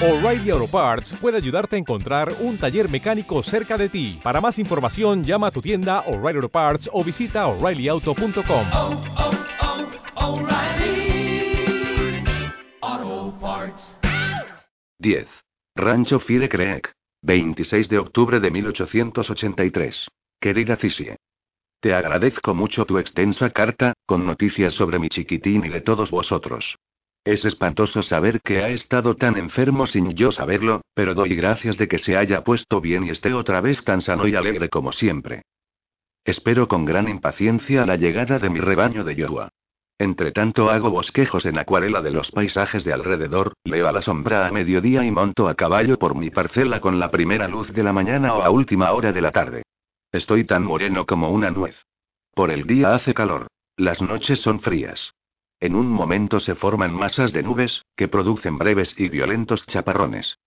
O'Reilly Auto Parts puede ayudarte a encontrar un taller mecánico cerca de ti. Para más información, llama a tu tienda O'Reilly Auto Parts o visita oreillyauto.com. oh, oh, O'Reilly. Auto Parts. 10. Rancho Fire Creek. 26 de octubre de 1883. Querida Cisie. Te agradezco mucho tu extensa carta, con noticias sobre mi chiquitín y de todos vosotros. Es espantoso saber que ha estado tan enfermo sin yo saberlo, pero doy gracias de que se haya puesto bien y esté otra vez tan sano y alegre como siempre. Espero con gran impaciencia la llegada de mi rebaño de Yohua. Entre tanto hago bosquejos en acuarela de los paisajes de alrededor, leo a la sombra a mediodía y monto a caballo por mi parcela con la primera luz de la mañana o a última hora de la tarde. Estoy tan moreno como una nuez. Por el día hace calor. Las noches son frías. En un momento se forman masas de nubes, que producen breves y violentos chaparrones.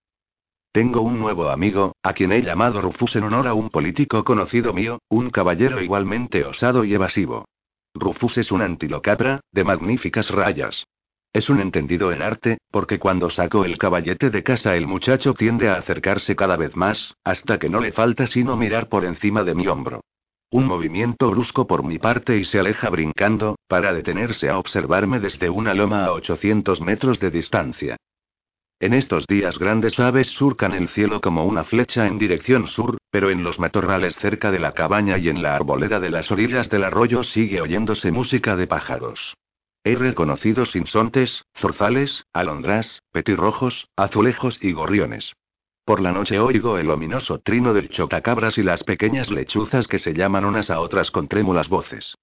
Tengo un nuevo amigo, a quien he llamado Rufus en honor a un político conocido mío, un caballero igualmente osado y evasivo. Rufus es un antilocatra, de magníficas rayas. Es un entendido en arte, porque cuando saco el caballete de casa el muchacho tiende a acercarse cada vez más, hasta que no le falta sino mirar por encima de mi hombro. Un movimiento brusco por mi parte y se aleja brincando, para detenerse a observarme desde una loma a 800 metros de distancia. En estos días grandes aves surcan el cielo como una flecha en dirección sur, pero en los matorrales cerca de la cabaña y en la arboleda de las orillas del arroyo sigue oyéndose música de pájaros. He reconocido sinsontes, zorzales, alondrás, petirrojos, azulejos y gorriones. Por la noche oigo el ominoso trino del chotacabras y las pequeñas lechuzas que se llaman unas a otras con trémulas voces.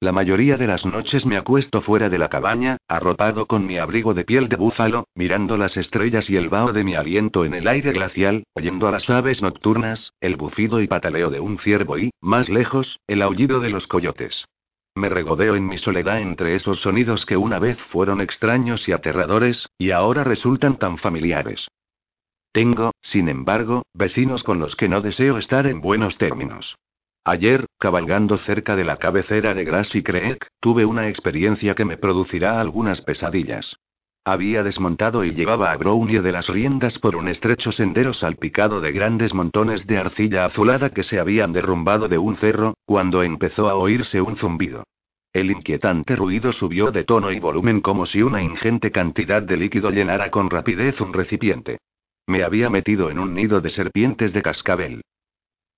La mayoría de las noches me acuesto fuera de la cabaña, arropado con mi abrigo de piel de búfalo, mirando las estrellas y el vaho de mi aliento en el aire glacial, oyendo a las aves nocturnas, el bufido y pataleo de un ciervo y, más lejos, el aullido de los coyotes. Me regodeo en mi soledad entre esos sonidos que una vez fueron extraños y aterradores, y ahora resultan tan familiares. Tengo, sin embargo, vecinos con los que no deseo estar en buenos términos. Ayer, cabalgando cerca de la cabecera de Grassy Creek, tuve una experiencia que me producirá algunas pesadillas. Había desmontado y llevaba a Brownie de las riendas por un estrecho sendero salpicado de grandes montones de arcilla azulada que se habían derrumbado de un cerro, cuando empezó a oírse un zumbido. El inquietante ruido subió de tono y volumen como si una ingente cantidad de líquido llenara con rapidez un recipiente. Me había metido en un nido de serpientes de cascabel.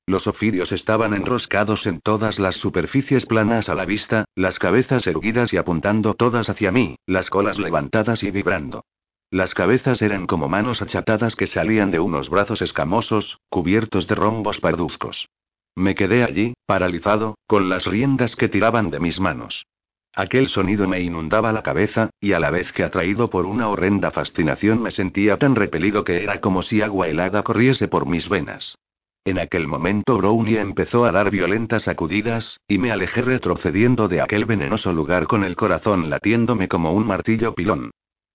Los ofidios estaban enroscados en todas las superficies planas a la vista, las cabezas erguidas y apuntando todas hacia mí, las colas levantadas y vibrando. Las cabezas eran como manos achatadas que salían de unos brazos escamosos, cubiertos de rombos parduzcos. Me quedé allí, paralizado, con las riendas que tiraban de mis manos. Aquel sonido me inundaba la cabeza, y a la vez que atraído por una horrenda fascinación me sentía tan repelido que era como si agua helada corriese por mis venas. En aquel momento Brownie empezó a dar violentas sacudidas, y me alejé retrocediendo de aquel venenoso lugar con el corazón latiéndome como un martillo pilón.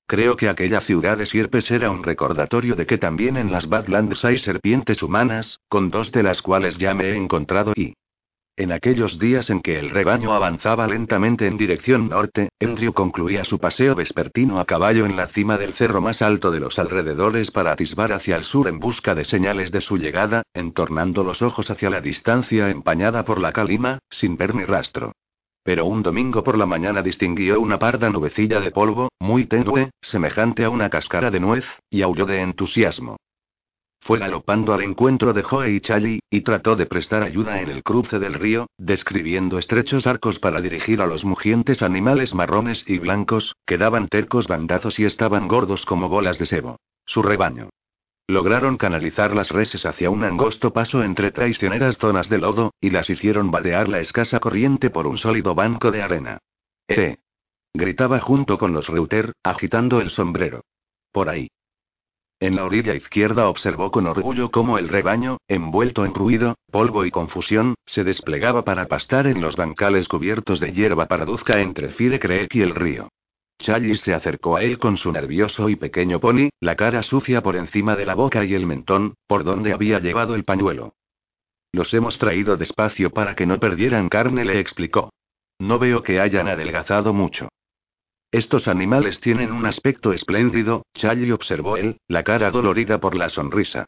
Creo que aquella ciudad de sierpes era un recordatorio de que también en las Badlands hay serpientes humanas, con dos de las cuales ya me he encontrado y... En aquellos días en que el rebaño avanzaba lentamente en dirección norte, Andrew concluía su paseo vespertino a caballo en la cima del cerro más alto de los alrededores para atisbar hacia el sur en busca de señales de su llegada, entornando los ojos hacia la distancia empañada por la calima, sin ver ni rastro. Pero un domingo por la mañana distinguió una parda nubecilla de polvo, muy tenue, semejante a una cáscara de nuez, y aulló de entusiasmo. Fue galopando al encuentro de Joe y Charlie, y trató de prestar ayuda en el cruce del río, describiendo estrechos arcos para dirigir a los mugientes animales marrones y blancos, que daban tercos bandazos y estaban gordos como bolas de sebo. Su rebaño. Lograron canalizar las reses hacia un angosto paso entre traicioneras zonas de lodo, y las hicieron vadear la escasa corriente por un sólido banco de arena. ¡Eh! Gritaba junto con los Reuter, agitando el sombrero. Por ahí. En la orilla izquierda observó con orgullo cómo el rebaño, envuelto en ruido, polvo y confusión, se desplegaba para pastar en los bancales cubiertos de hierba paraduzca entre Fire Creek y el río. Challis se acercó a él con su nervioso y pequeño pony, la cara sucia por encima de la boca y el mentón, por donde había llevado el pañuelo. Los hemos traído despacio para que no perdieran carne, le explicó. No veo que hayan adelgazado mucho. Estos animales tienen un aspecto espléndido, Charlie observó él, la cara dolorida por la sonrisa.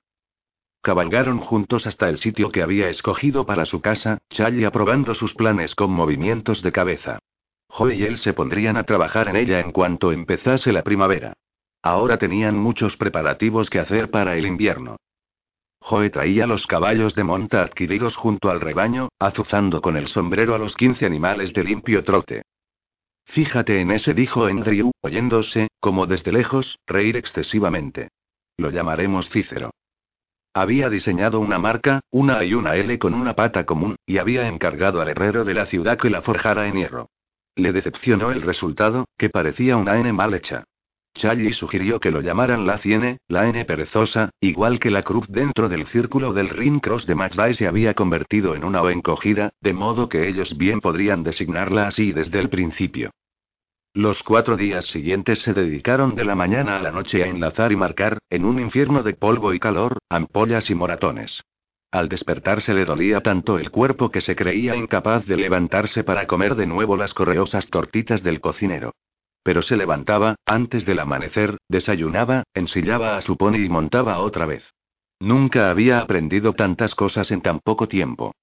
Cabalgaron juntos hasta el sitio que había escogido para su casa, Charlie aprobando sus planes con movimientos de cabeza. Joe y él se pondrían a trabajar en ella en cuanto empezase la primavera. Ahora tenían muchos preparativos que hacer para el invierno. Joe traía los caballos de monta adquiridos junto al rebaño, azuzando con el sombrero a los 15 animales de limpio trote. Fíjate en ese, dijo Andrew, oyéndose, como desde lejos, reír excesivamente. Lo llamaremos Cícero. Había diseñado una marca, una y una L con una pata común, y había encargado al herrero de la ciudad que la forjara en hierro. Le decepcionó el resultado, que parecía una N mal hecha. Charlie sugirió que lo llamaran la Ciene, la N perezosa, igual que la cruz dentro del círculo del Ring Cross de McFly se había convertido en una O encogida, de modo que ellos bien podrían designarla así desde el principio. Los cuatro días siguientes se dedicaron de la mañana a la noche a enlazar y marcar, en un infierno de polvo y calor, ampollas y moratones. Al despertarse le dolía tanto el cuerpo que se creía incapaz de levantarse para comer de nuevo las correosas tortitas del cocinero. Pero se levantaba, antes del amanecer, desayunaba, ensillaba a su pony y montaba otra vez. Nunca había aprendido tantas cosas en tan poco tiempo.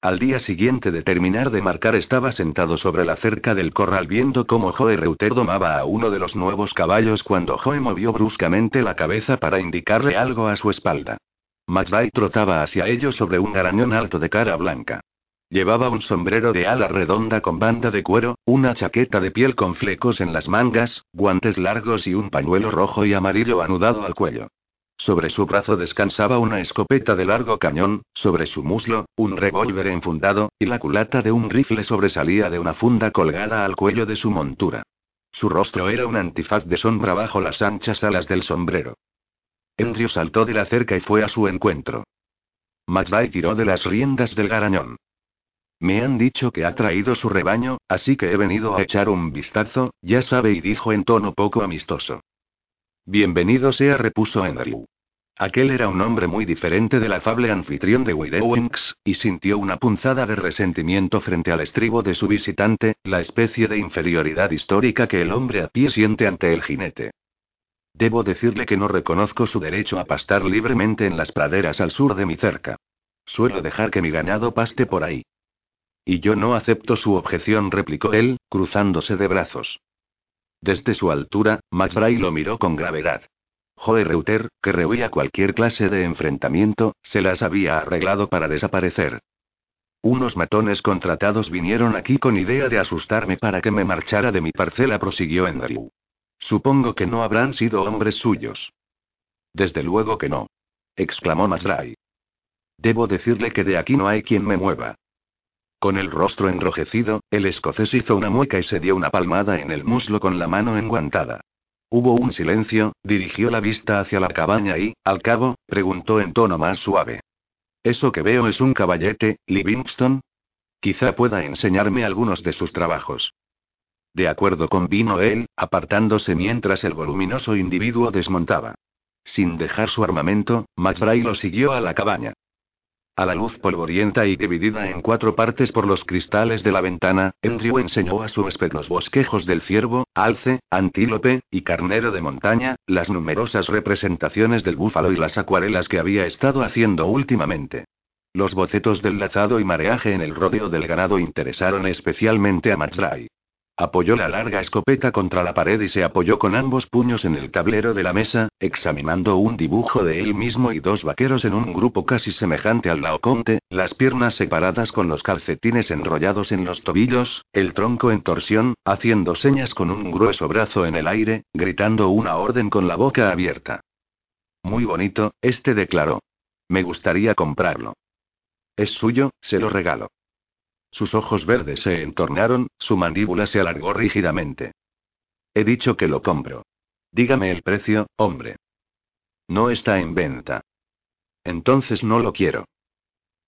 Al día siguiente de terminar de marcar estaba sentado sobre la cerca del corral viendo cómo Joe Reuter domaba a uno de los nuevos caballos cuando Joe movió bruscamente la cabeza para indicarle algo a su espalda. McVay trotaba hacia ellos sobre un garañón alto de cara blanca. Llevaba un sombrero de ala redonda con banda de cuero, una chaqueta de piel con flecos en las mangas, guantes largos y un pañuelo rojo y amarillo anudado al cuello. Sobre su brazo descansaba una escopeta de largo cañón, sobre su muslo, un revólver enfundado, y la culata de un rifle sobresalía de una funda colgada al cuello de su montura. Su rostro era un antifaz de sombra bajo las anchas alas del sombrero. Andrew saltó de la cerca y fue a su encuentro. McVay tiró de las riendas del garañón. Me han dicho que ha traído su rebaño, así que he venido a echar un vistazo, ya sabe, y dijo en tono poco amistoso. Bienvenido sea, repuso Andrew. Aquel era un hombre muy diferente del afable anfitrión de Widowinks, y sintió una punzada de resentimiento frente al estribo de su visitante, la especie de inferioridad histórica que el hombre a pie siente ante el jinete. Debo decirle que no reconozco su derecho a pastar libremente en las praderas al sur de mi cerca. Suelo dejar que mi ganado paste por ahí. Y yo no acepto su objeción, replicó él, cruzándose de brazos. Desde su altura, McBride lo miró con gravedad. Joe Reuter, que rehuía cualquier clase de enfrentamiento, se las había arreglado para desaparecer. Unos matones contratados vinieron aquí con idea de asustarme para que me marchara de mi parcela, prosiguió Andrew. Supongo que no habrán sido hombres suyos. Desde luego que no. exclamó Masrai. Debo decirle que de aquí no hay quien me mueva. Con el rostro enrojecido, el escocés hizo una mueca y se dio una palmada en el muslo con la mano enguantada. Hubo un silencio, dirigió la vista hacia la cabaña y, al cabo, preguntó en tono más suave. ¿Eso que veo es un caballete, Livingston? Quizá pueda enseñarme algunos de sus trabajos. De acuerdo convino él, apartándose mientras el voluminoso individuo desmontaba. Sin dejar su armamento, McBride lo siguió a la cabaña. A la luz polvorienta y dividida en cuatro partes por los cristales de la ventana, Andrew enseñó a su huésped los bosquejos del ciervo, alce, antílope, y carnero de montaña, las numerosas representaciones del búfalo y las acuarelas que había estado haciendo últimamente. Los bocetos del lazado y mareaje en el rodeo del ganado interesaron especialmente a McBride. Apoyó la larga escopeta contra la pared y se apoyó con ambos puños en el tablero de la mesa, examinando un dibujo de él mismo y dos vaqueros en un grupo casi semejante al laoconte, las piernas separadas con los calcetines enrollados en los tobillos, el tronco en torsión, haciendo señas con un grueso brazo en el aire, gritando una orden con la boca abierta. Muy bonito, este declaró. Me gustaría comprarlo. Es suyo, se lo regalo. Sus ojos verdes se entornaron, su mandíbula se alargó rígidamente. He dicho que lo compro. Dígame el precio, hombre. No está en venta. Entonces no lo quiero.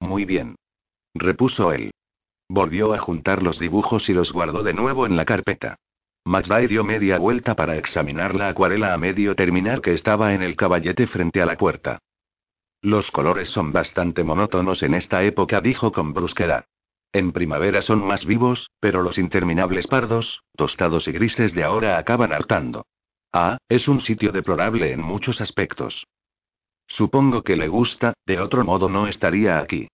Muy bien. Repuso él. Volvió a juntar los dibujos y los guardó de nuevo en la carpeta. McVay dio media vuelta para examinar la acuarela a medio terminar que estaba en el caballete frente a la puerta. Los colores son bastante monótonos en esta época, dijo con brusquedad. En primavera son más vivos, pero los interminables pardos, tostados y grises de ahora acaban hartando. Ah, es un sitio deplorable en muchos aspectos. Supongo que le gusta, de otro modo no estaría aquí.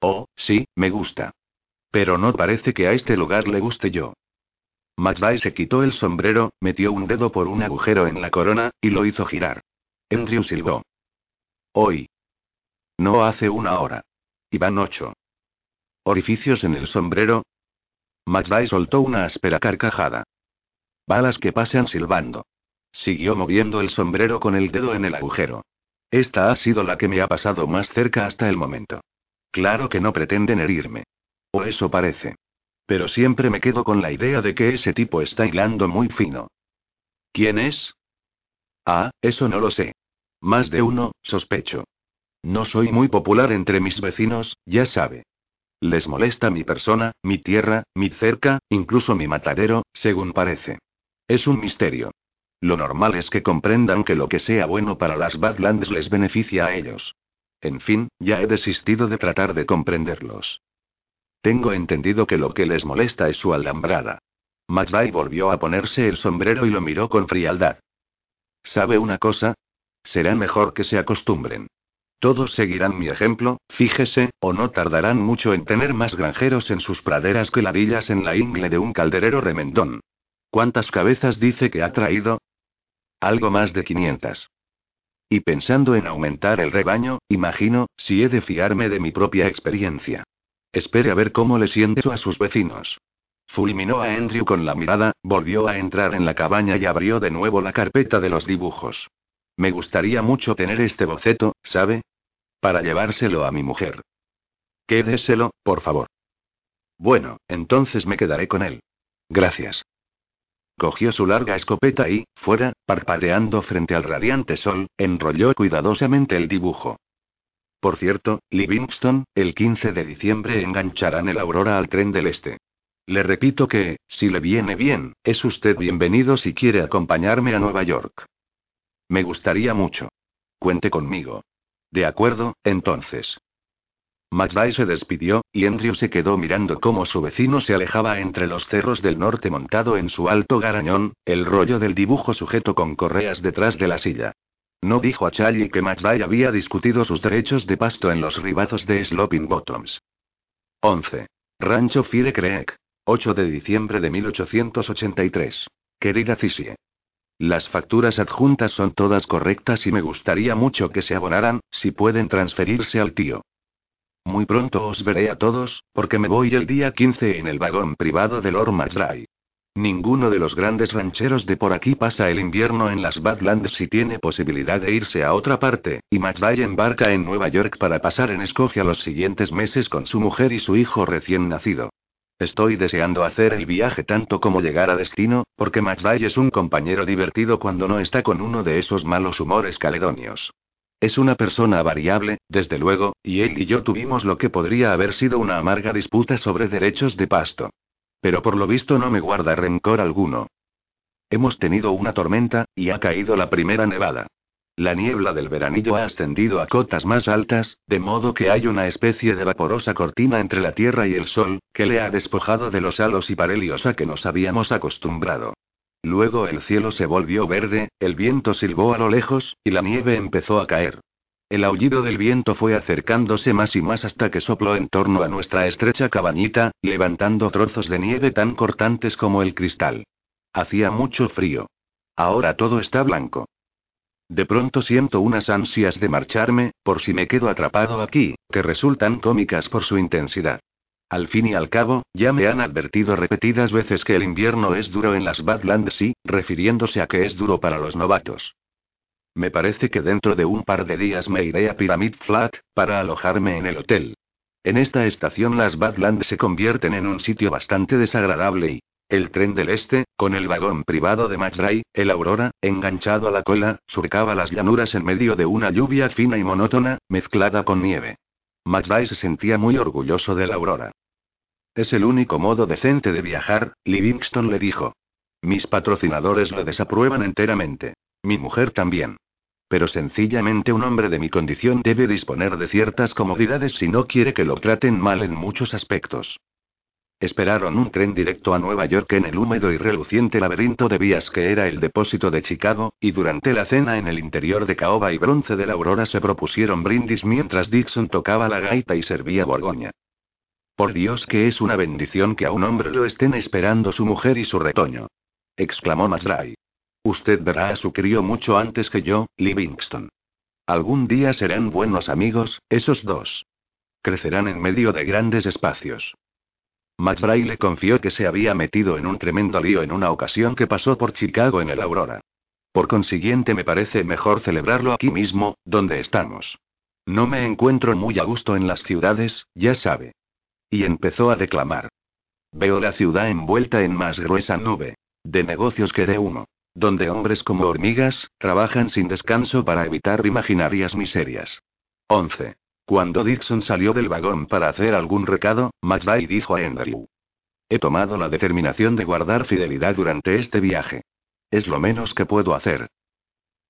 Oh, sí, me gusta. Pero no parece que a este lugar le guste yo. McVay se quitó el sombrero, metió un dedo por un agujero en la corona, y lo hizo girar. Andrew silbó. Hoy. No hace una hora. Y van ocho. ¿Orificios en el sombrero? McVay soltó una áspera carcajada. Balas que pasean silbando. Siguió moviendo el sombrero con el dedo en el agujero. Esta ha sido la que me ha pasado más cerca hasta el momento. Claro que no pretenden herirme. O eso parece. Pero siempre me quedo con la idea de que ese tipo está hilando muy fino. ¿Quién es? Ah, eso no lo sé. Más de uno, sospecho. No soy muy popular entre mis vecinos, ya sabe. Les molesta mi persona, mi tierra, mi cerca, incluso mi matadero, según parece. Es un misterio. Lo normal es que comprendan que lo que sea bueno para las Badlands les beneficia a ellos. En fin, ya he desistido de tratar de comprenderlos. Tengo entendido que lo que les molesta es su alambrada. McVay volvió a ponerse el sombrero y lo miró con frialdad. ¿Sabe una cosa? Será mejor que se acostumbren. Todos seguirán mi ejemplo, fíjese, o no tardarán mucho en tener más granjeros en sus praderas que ladillas en la ingle de un calderero remendón. ¿Cuántas cabezas dice que ha traído? Algo más de 500. Y pensando en aumentar el rebaño, imagino, si he de fiarme de mi propia experiencia. Espere a ver cómo le siento a sus vecinos. Fulminó a Andrew con la mirada, volvió a entrar en la cabaña y abrió de nuevo la carpeta de los dibujos. Me gustaría mucho tener este boceto, ¿sabe? Para llevárselo a mi mujer. Quédeselo, por favor. Bueno, entonces me quedaré con él. Gracias. Cogió su larga escopeta y, fuera, parpadeando frente al radiante sol, enrolló cuidadosamente el dibujo. Por cierto, Livingston, el 15 de diciembre engancharán el Aurora al tren del este. Le repito que, si le viene bien, es usted bienvenido si quiere acompañarme a Nueva York. Me gustaría mucho. Cuente conmigo. De acuerdo, entonces. McVay se despidió, y Andrew se quedó mirando cómo su vecino se alejaba entre los cerros del norte montado en su alto garañón, el rollo del dibujo sujeto con correas detrás de la silla. No dijo a Charlie que McVay había discutido sus derechos de pasto en los ribazos de Sloping Bottoms. 11. Rancho Fire Creek. 8 de diciembre de 1883. Querida Cisie. Las facturas adjuntas son todas correctas y me gustaría mucho que se abonaran, si pueden transferirse al tío. Muy pronto os veré a todos, porque me voy el día 15 en el vagón privado de Lord Masdry. Ninguno de los grandes rancheros de por aquí pasa el invierno en las Badlands si tiene posibilidad de irse a otra parte, y McVay embarca en Nueva York para pasar en Escocia los siguientes meses con su mujer y su hijo recién nacido. Estoy deseando hacer el viaje tanto como llegar a destino, porque McVay es un compañero divertido cuando no está con uno de esos malos humores caledonios. Es una persona variable, desde luego, y él y yo tuvimos lo que podría haber sido una amarga disputa sobre derechos de pasto. Pero por lo visto no me guarda rencor alguno. Hemos tenido una tormenta, y ha caído la primera nevada. La niebla del veranillo ha ascendido a cotas más altas, de modo que hay una especie de vaporosa cortina entre la tierra y el sol, que le ha despojado de los halos y parelios a que nos habíamos acostumbrado. Luego el cielo se volvió verde, el viento silbó a lo lejos, y la nieve empezó a caer. El aullido del viento fue acercándose más y más hasta que sopló en torno a nuestra estrecha cabañita, levantando trozos de nieve tan cortantes como el cristal. Hacía mucho frío. Ahora todo está blanco. De pronto siento unas ansias de marcharme, por si me quedo atrapado aquí, que resultan cómicas por su intensidad. Al fin y al cabo, ya me han advertido repetidas veces que el invierno es duro en las Badlands y, refiriéndose a que es duro para los novatos. Me parece que dentro de un par de días me iré a Pyramid Flat, para alojarme en el hotel. En esta estación las Badlands se convierten en un sitio bastante desagradable y, el tren del este, con el vagón privado de McDry, el Aurora, enganchado a la cola, surcaba las llanuras en medio de una lluvia fina y monótona, mezclada con nieve. McDry se sentía muy orgulloso de la Aurora. Es el único modo decente de viajar, Livingston le dijo. Mis patrocinadores lo desaprueban enteramente. Mi mujer también. Pero sencillamente un hombre de mi condición debe disponer de ciertas comodidades si no quiere que lo traten mal en muchos aspectos. Esperaron un tren directo a Nueva York en el húmedo y reluciente laberinto de vías que era el depósito de Chicago, y durante la cena en el interior de caoba y bronce de la aurora se propusieron brindis mientras Dixon tocaba la gaita y servía Borgoña. Por Dios que es una bendición que a un hombre lo estén esperando su mujer y su retoño. exclamó Masdray. Usted verá a su crío mucho antes que yo, Livingston. Algún día serán buenos amigos, esos dos. Crecerán en medio de grandes espacios. McBride le confió que se había metido en un tremendo lío en una ocasión que pasó por Chicago en el Aurora. Por consiguiente, me parece mejor celebrarlo aquí mismo, donde estamos. No me encuentro muy a gusto en las ciudades, ya sabe. Y empezó a declamar. Veo la ciudad envuelta en más gruesa nube. De negocios que de humo. Donde hombres como hormigas, trabajan sin descanso para evitar imaginarias miserias. 11. Cuando Dixon salió del vagón para hacer algún recado, McVeigh dijo a Andrew. He tomado la determinación de guardar fidelidad durante este viaje. Es lo menos que puedo hacer.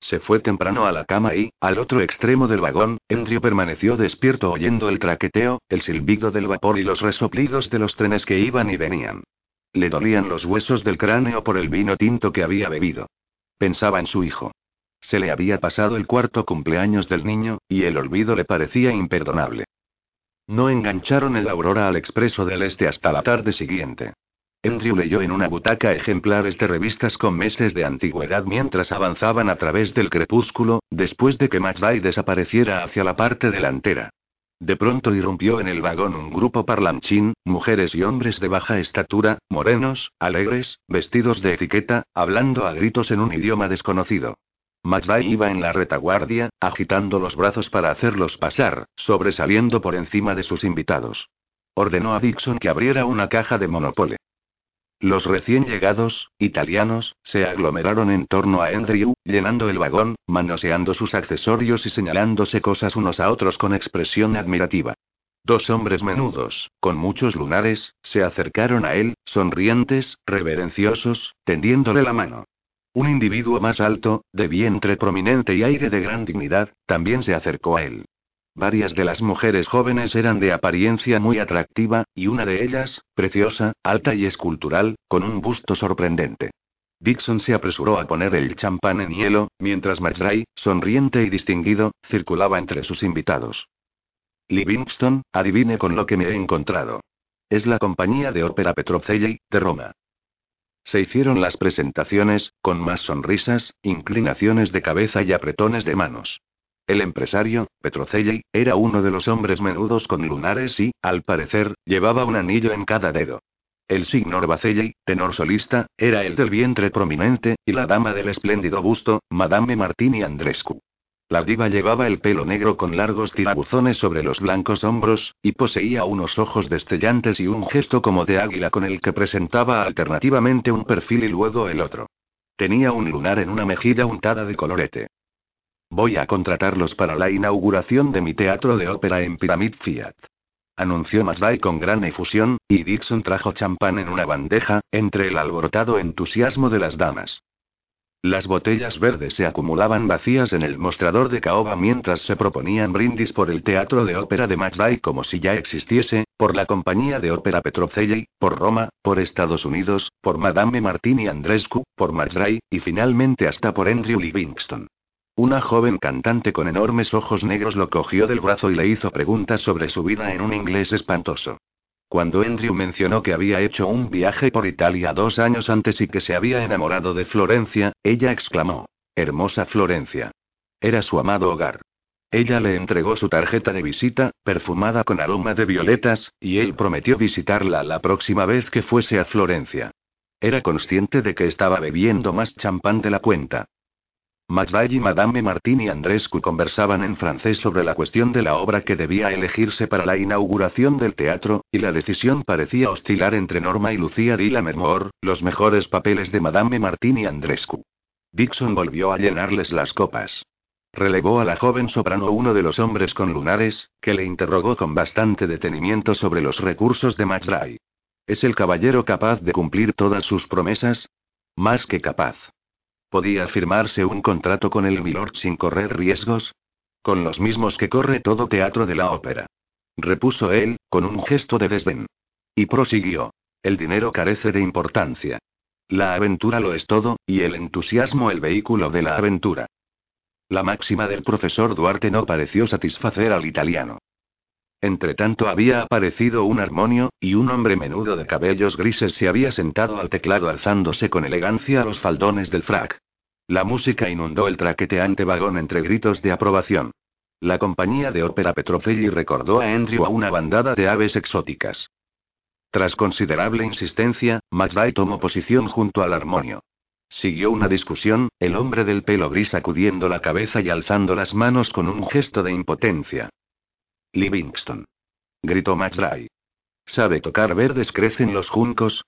Se fue temprano a la cama y, al otro extremo del vagón, Andrew permaneció despierto oyendo el traqueteo, el silbido del vapor y los resoplidos de los trenes que iban y venían. Le dolían los huesos del cráneo por el vino tinto que había bebido. Pensaba en su hijo. Se le había pasado el cuarto cumpleaños del niño, y el olvido le parecía imperdonable. No engancharon el Aurora al expreso del Este hasta la tarde siguiente. Andrew leyó en una butaca ejemplares de revistas con meses de antigüedad mientras avanzaban a través del crepúsculo, después de que McVeigh desapareciera hacia la parte delantera. De pronto irrumpió en el vagón un grupo parlanchín, mujeres y hombres de baja estatura, morenos, alegres, vestidos de etiqueta, hablando a gritos en un idioma desconocido. McVeigh iba en la retaguardia, agitando los brazos para hacerlos pasar, sobresaliendo por encima de sus invitados. Ordenó a Dixon que abriera una caja de Monopole. Los recién llegados, italianos, se aglomeraron en torno a Andrew, llenando el vagón, manoseando sus accesorios y señalándose cosas unos a otros con expresión admirativa. Dos hombres menudos, con muchos lunares, se acercaron a él, sonrientes, reverenciosos, tendiéndole la mano. Un individuo más alto, de vientre prominente y aire de gran dignidad, también se acercó a él. Varias de las mujeres jóvenes eran de apariencia muy atractiva, y una de ellas, preciosa, alta y escultural, con un busto sorprendente. Dixon se apresuró a poner el champán en hielo, mientras Marjorie, sonriente y distinguido, circulaba entre sus invitados. Livingston, adivine con lo que me he encontrado. Es la compañía de ópera Petrocelli, de Roma. Se hicieron las presentaciones, con más sonrisas, inclinaciones de cabeza y apretones de manos. El empresario, Petrocelli, era uno de los hombres menudos con lunares y, al parecer, llevaba un anillo en cada dedo. El signor Bacelli, tenor solista, era el del vientre prominente, y la dama del espléndido busto, Madame Martini Andrescu. La diva llevaba el pelo negro con largos tirabuzones sobre los blancos hombros, y poseía unos ojos destellantes y un gesto como de águila con el que presentaba alternativamente un perfil y luego el otro. Tenía un lunar en una mejilla untada de colorete. Voy a contratarlos para la inauguración de mi teatro de ópera en Pyramid Fiat. Anunció Masday con gran efusión, y Dixon trajo champán en una bandeja, entre el alborotado entusiasmo de las damas. Las botellas verdes se acumulaban vacías en el mostrador de caoba mientras se proponían brindis por el teatro de ópera de McVeigh como si ya existiese, por la compañía de ópera Petrocelli, por Roma, por Estados Unidos, por Madame Martini Andrescu, por McVeigh, y finalmente hasta por Andrew Livingston. Una joven cantante con enormes ojos negros lo cogió del brazo y le hizo preguntas sobre su vida en un inglés espantoso. Cuando Andrew mencionó que había hecho un viaje por Italia dos años antes y que se había enamorado de Florencia, ella exclamó. Hermosa Florencia. Era su amado hogar. Ella le entregó su tarjeta de visita, perfumada con aroma de violetas, y él prometió visitarla la próxima vez que fuese a Florencia. Era consciente de que estaba bebiendo más champán de la cuenta. McVeigh y Madame Martini Andrescu conversaban en francés sobre la cuestión de la obra que debía elegirse para la inauguración del teatro, y la decisión parecía oscilar entre Norma y Lucía de Lammermoor, los mejores papeles de Madame Martini Andrescu. Dixon volvió a llenarles las copas. Relevó a la joven soprano uno de los hombres con lunares, que le interrogó con bastante detenimiento sobre los recursos de McDry. ¿Es el caballero capaz de cumplir todas sus promesas? Más que capaz. ¿Podía firmarse un contrato con el Milord sin correr riesgos? Con los mismos que corre todo teatro de la ópera. Repuso él, con un gesto de desdén. Y prosiguió. El dinero carece de importancia. La aventura lo es todo, y el entusiasmo el vehículo de la aventura. La máxima del profesor Duarte no pareció satisfacer al italiano. Entretanto había aparecido un armonio, y un hombre menudo de cabellos grises se había sentado al teclado alzándose con elegancia los faldones del frac. La música inundó el traqueteante vagón entre gritos de aprobación. La compañía de ópera Petrocelli recordó a Andrew a una bandada de aves exóticas. Tras considerable insistencia, McVeigh tomó posición junto al armonio. Siguió una discusión, el hombre del pelo gris sacudiendo la cabeza y alzando las manos con un gesto de impotencia. Livingston. Gritó McDry. ¿Sabe tocar verdes crecen los juncos?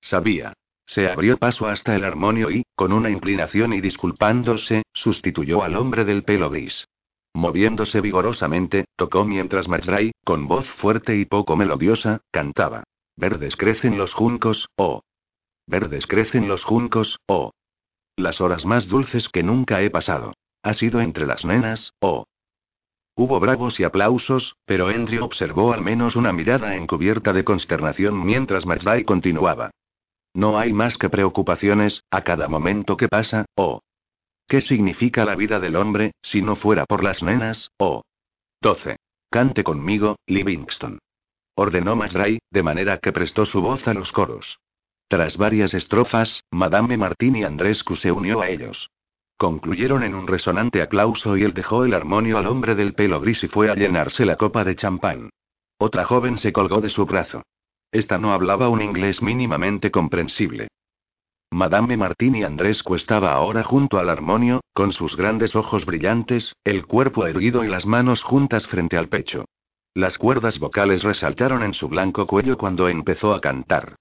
Sabía. Se abrió paso hasta el armonio y, con una inclinación y disculpándose, sustituyó al hombre del pelo gris. Moviéndose vigorosamente, tocó mientras McDry, con voz fuerte y poco melodiosa, cantaba. Verdes crecen los juncos, oh. Verdes crecen los juncos, oh. Las horas más dulces que nunca he pasado. Ha sido entre las nenas, oh. Hubo bravos y aplausos, pero Andrew observó al menos una mirada encubierta de consternación mientras McVeigh continuaba. No hay más que preocupaciones, a cada momento que pasa, oh. ¿Qué significa la vida del hombre, si no fuera por las nenas, oh? 12. Cante conmigo, Livingston. Ordenó McVeigh, de manera que prestó su voz a los coros. Tras varias estrofas, Madame Martini Andrescu se unió a ellos. Concluyeron en un resonante aplauso y él dejó el armonio al hombre del pelo gris y fue a llenarse la copa de champán. Otra joven se colgó de su brazo. Esta no hablaba un inglés mínimamente comprensible. Madame Martini Andrescu estaba ahora junto al armonio, con sus grandes ojos brillantes, el cuerpo erguido y las manos juntas frente al pecho. Las cuerdas vocales resaltaron en su blanco cuello cuando empezó a cantar.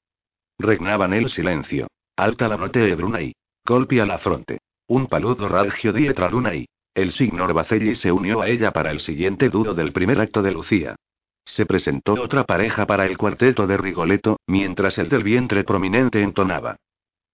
Regnaban el silencio. Alta la note ebruna y golpe a la fronte. Un paludo ralgio dietra luna y. El signor Bacelli se unió a ella para el siguiente duro del primer acto de Lucía. Se presentó otra pareja para el cuarteto de Rigoletto, mientras el del vientre prominente entonaba.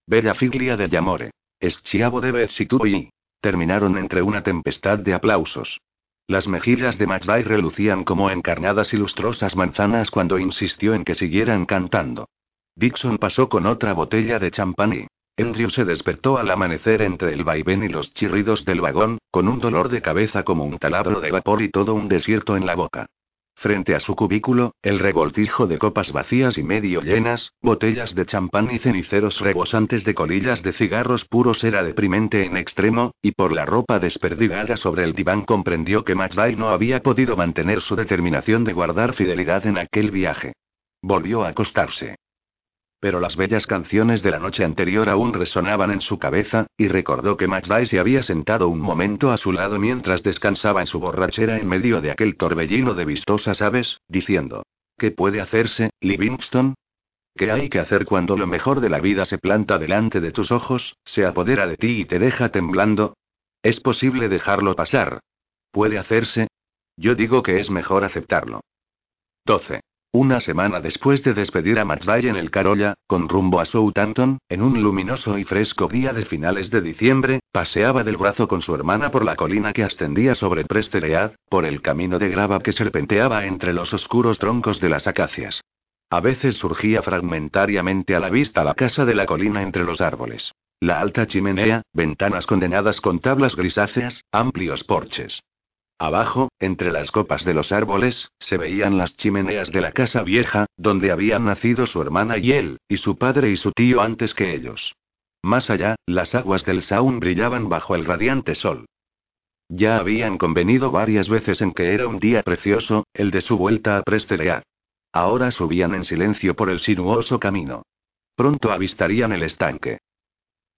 Bella figlia de amore. Schiavo de y. Terminaron entre una tempestad de aplausos. Las mejillas de McVeigh relucían como encarnadas y lustrosas manzanas cuando insistió en que siguieran cantando. Dixon pasó con otra botella de champán y. Andrew se despertó al amanecer entre el vaivén y los chirridos del vagón, con un dolor de cabeza como un taladro de vapor y todo un desierto en la boca. Frente a su cubículo, el revoltijo de copas vacías y medio llenas, botellas de champán y ceniceros rebosantes de colillas de cigarros puros era deprimente en extremo, y por la ropa desperdigada sobre el diván comprendió que McVeigh no había podido mantener su determinación de guardar fidelidad en aquel viaje. Volvió a acostarse. Pero las bellas canciones de la noche anterior aún resonaban en su cabeza, y recordó que McVeigh se había sentado un momento a su lado mientras descansaba en su borrachera en medio de aquel torbellino de vistosas aves, diciendo: ¿Qué puede hacerse, Livingston? ¿Qué hay que hacer cuando lo mejor de la vida se planta delante de tus ojos, se apodera de ti y te deja temblando? ¿Es posible dejarlo pasar? ¿Puede hacerse? Yo digo que es mejor aceptarlo. 12. Una semana después de despedir a McVeigh en el Carolla, con rumbo a Southampton, en un luminoso y fresco día de finales de diciembre, paseaba del brazo con su hermana por la colina que ascendía sobre Prestelead, por el camino de grava que serpenteaba entre los oscuros troncos de las acacias. A veces surgía fragmentariamente a la vista la casa de la colina entre los árboles. La alta chimenea, ventanas condenadas con tablas grisáceas, amplios porches. Abajo, entre las copas de los árboles, se veían las chimeneas de la casa vieja, donde habían nacido su hermana y él, y su padre y su tío antes que ellos. Más allá, las aguas del Saun brillaban bajo el radiante sol. Ya habían convenido varias veces en que era un día precioso, el de su vuelta a Prestelead. Ahora subían en silencio por el sinuoso camino. Pronto avistarían el estanque.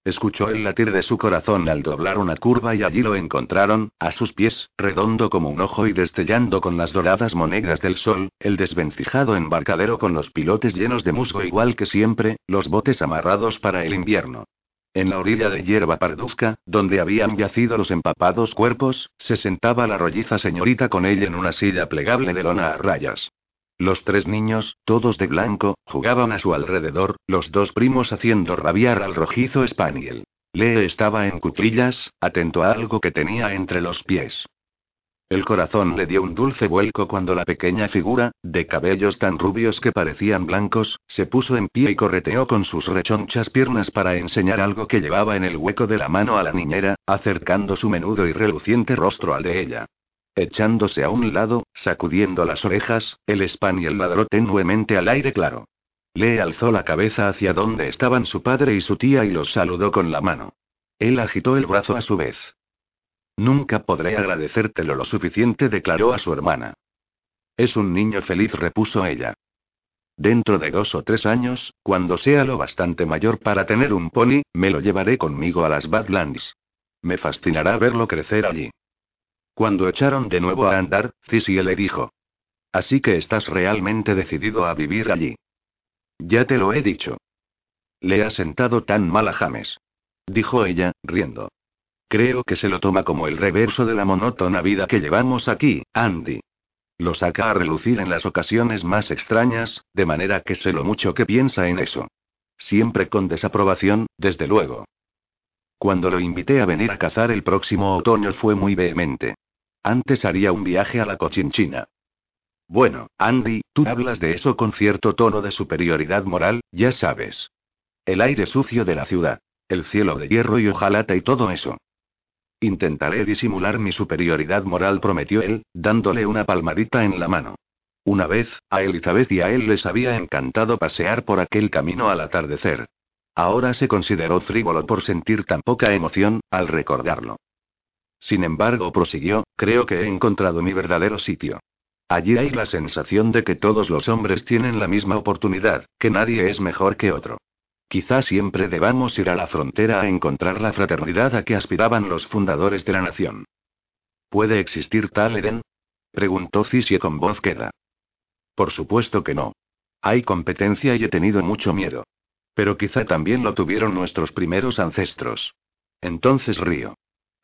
Escuchó el latir de su corazón al doblar una curva y allí lo encontraron, a sus pies, redondo como un ojo y destellando con las doradas monedas del sol, el desvencijado embarcadero con los pilotes llenos de musgo igual que siempre, los botes amarrados para el invierno. En la orilla de hierba parduzca, donde habían yacido los empapados cuerpos, se sentaba la rolliza señorita con ella en una silla plegable de lona a rayas. Los tres niños, todos de blanco, jugaban a su alrededor, los dos primos haciendo rabiar al rojizo Spaniel. Lee estaba en cuclillas, atento a algo que tenía entre los pies. El corazón le dio un dulce vuelco cuando la pequeña figura, de cabellos tan rubios que parecían blancos, se puso en pie y correteó con sus rechonchas piernas para enseñar algo que llevaba en el hueco de la mano a la niñera, acercando su menudo y reluciente rostro al de ella. Echándose a un lado, sacudiendo las orejas, el spaniel ladró tenuemente al aire claro. Lee alzó la cabeza hacia donde estaban su padre y su tía y los saludó con la mano. Él agitó el brazo a su vez. Nunca podré agradecértelo lo suficiente, declaró a su hermana. Es un niño feliz, repuso ella. Dentro de dos o tres años, cuando sea lo bastante mayor para tener un pony, me lo llevaré conmigo a las Badlands. Me fascinará verlo crecer allí. Cuando echaron de nuevo a andar, Cisie le dijo. Así que estás realmente decidido a vivir allí. Ya te lo he dicho. Le ha sentado tan mal a James. Dijo ella, riendo. Creo que se lo toma como el reverso de la monótona vida que llevamos aquí, Andy. Lo saca a relucir en las ocasiones más extrañas, de manera que sé lo mucho que piensa en eso. Siempre con desaprobación, desde luego. Cuando lo invité a venir a cazar el próximo otoño fue muy vehemente. Antes haría un viaje a la Cochinchina. Bueno, Andy, tú hablas de eso con cierto tono de superioridad moral, ya sabes. El aire sucio de la ciudad. El cielo de hierro y hojalata y todo eso. Intentaré disimular mi superioridad moral, prometió él, dándole una palmadita en la mano. Una vez, a Elizabeth y a él les había encantado pasear por aquel camino al atardecer. Ahora se consideró frívolo por sentir tan poca emoción, al recordarlo. Sin embargo, prosiguió, creo que he encontrado mi verdadero sitio. Allí hay la sensación de que todos los hombres tienen la misma oportunidad, que nadie es mejor que otro. Quizá siempre debamos ir a la frontera a encontrar la fraternidad a que aspiraban los fundadores de la nación. ¿Puede existir tal Eden? preguntó Cisie con voz queda. Por supuesto que no. Hay competencia y he tenido mucho miedo. Pero quizá también lo tuvieron nuestros primeros ancestros. Entonces río.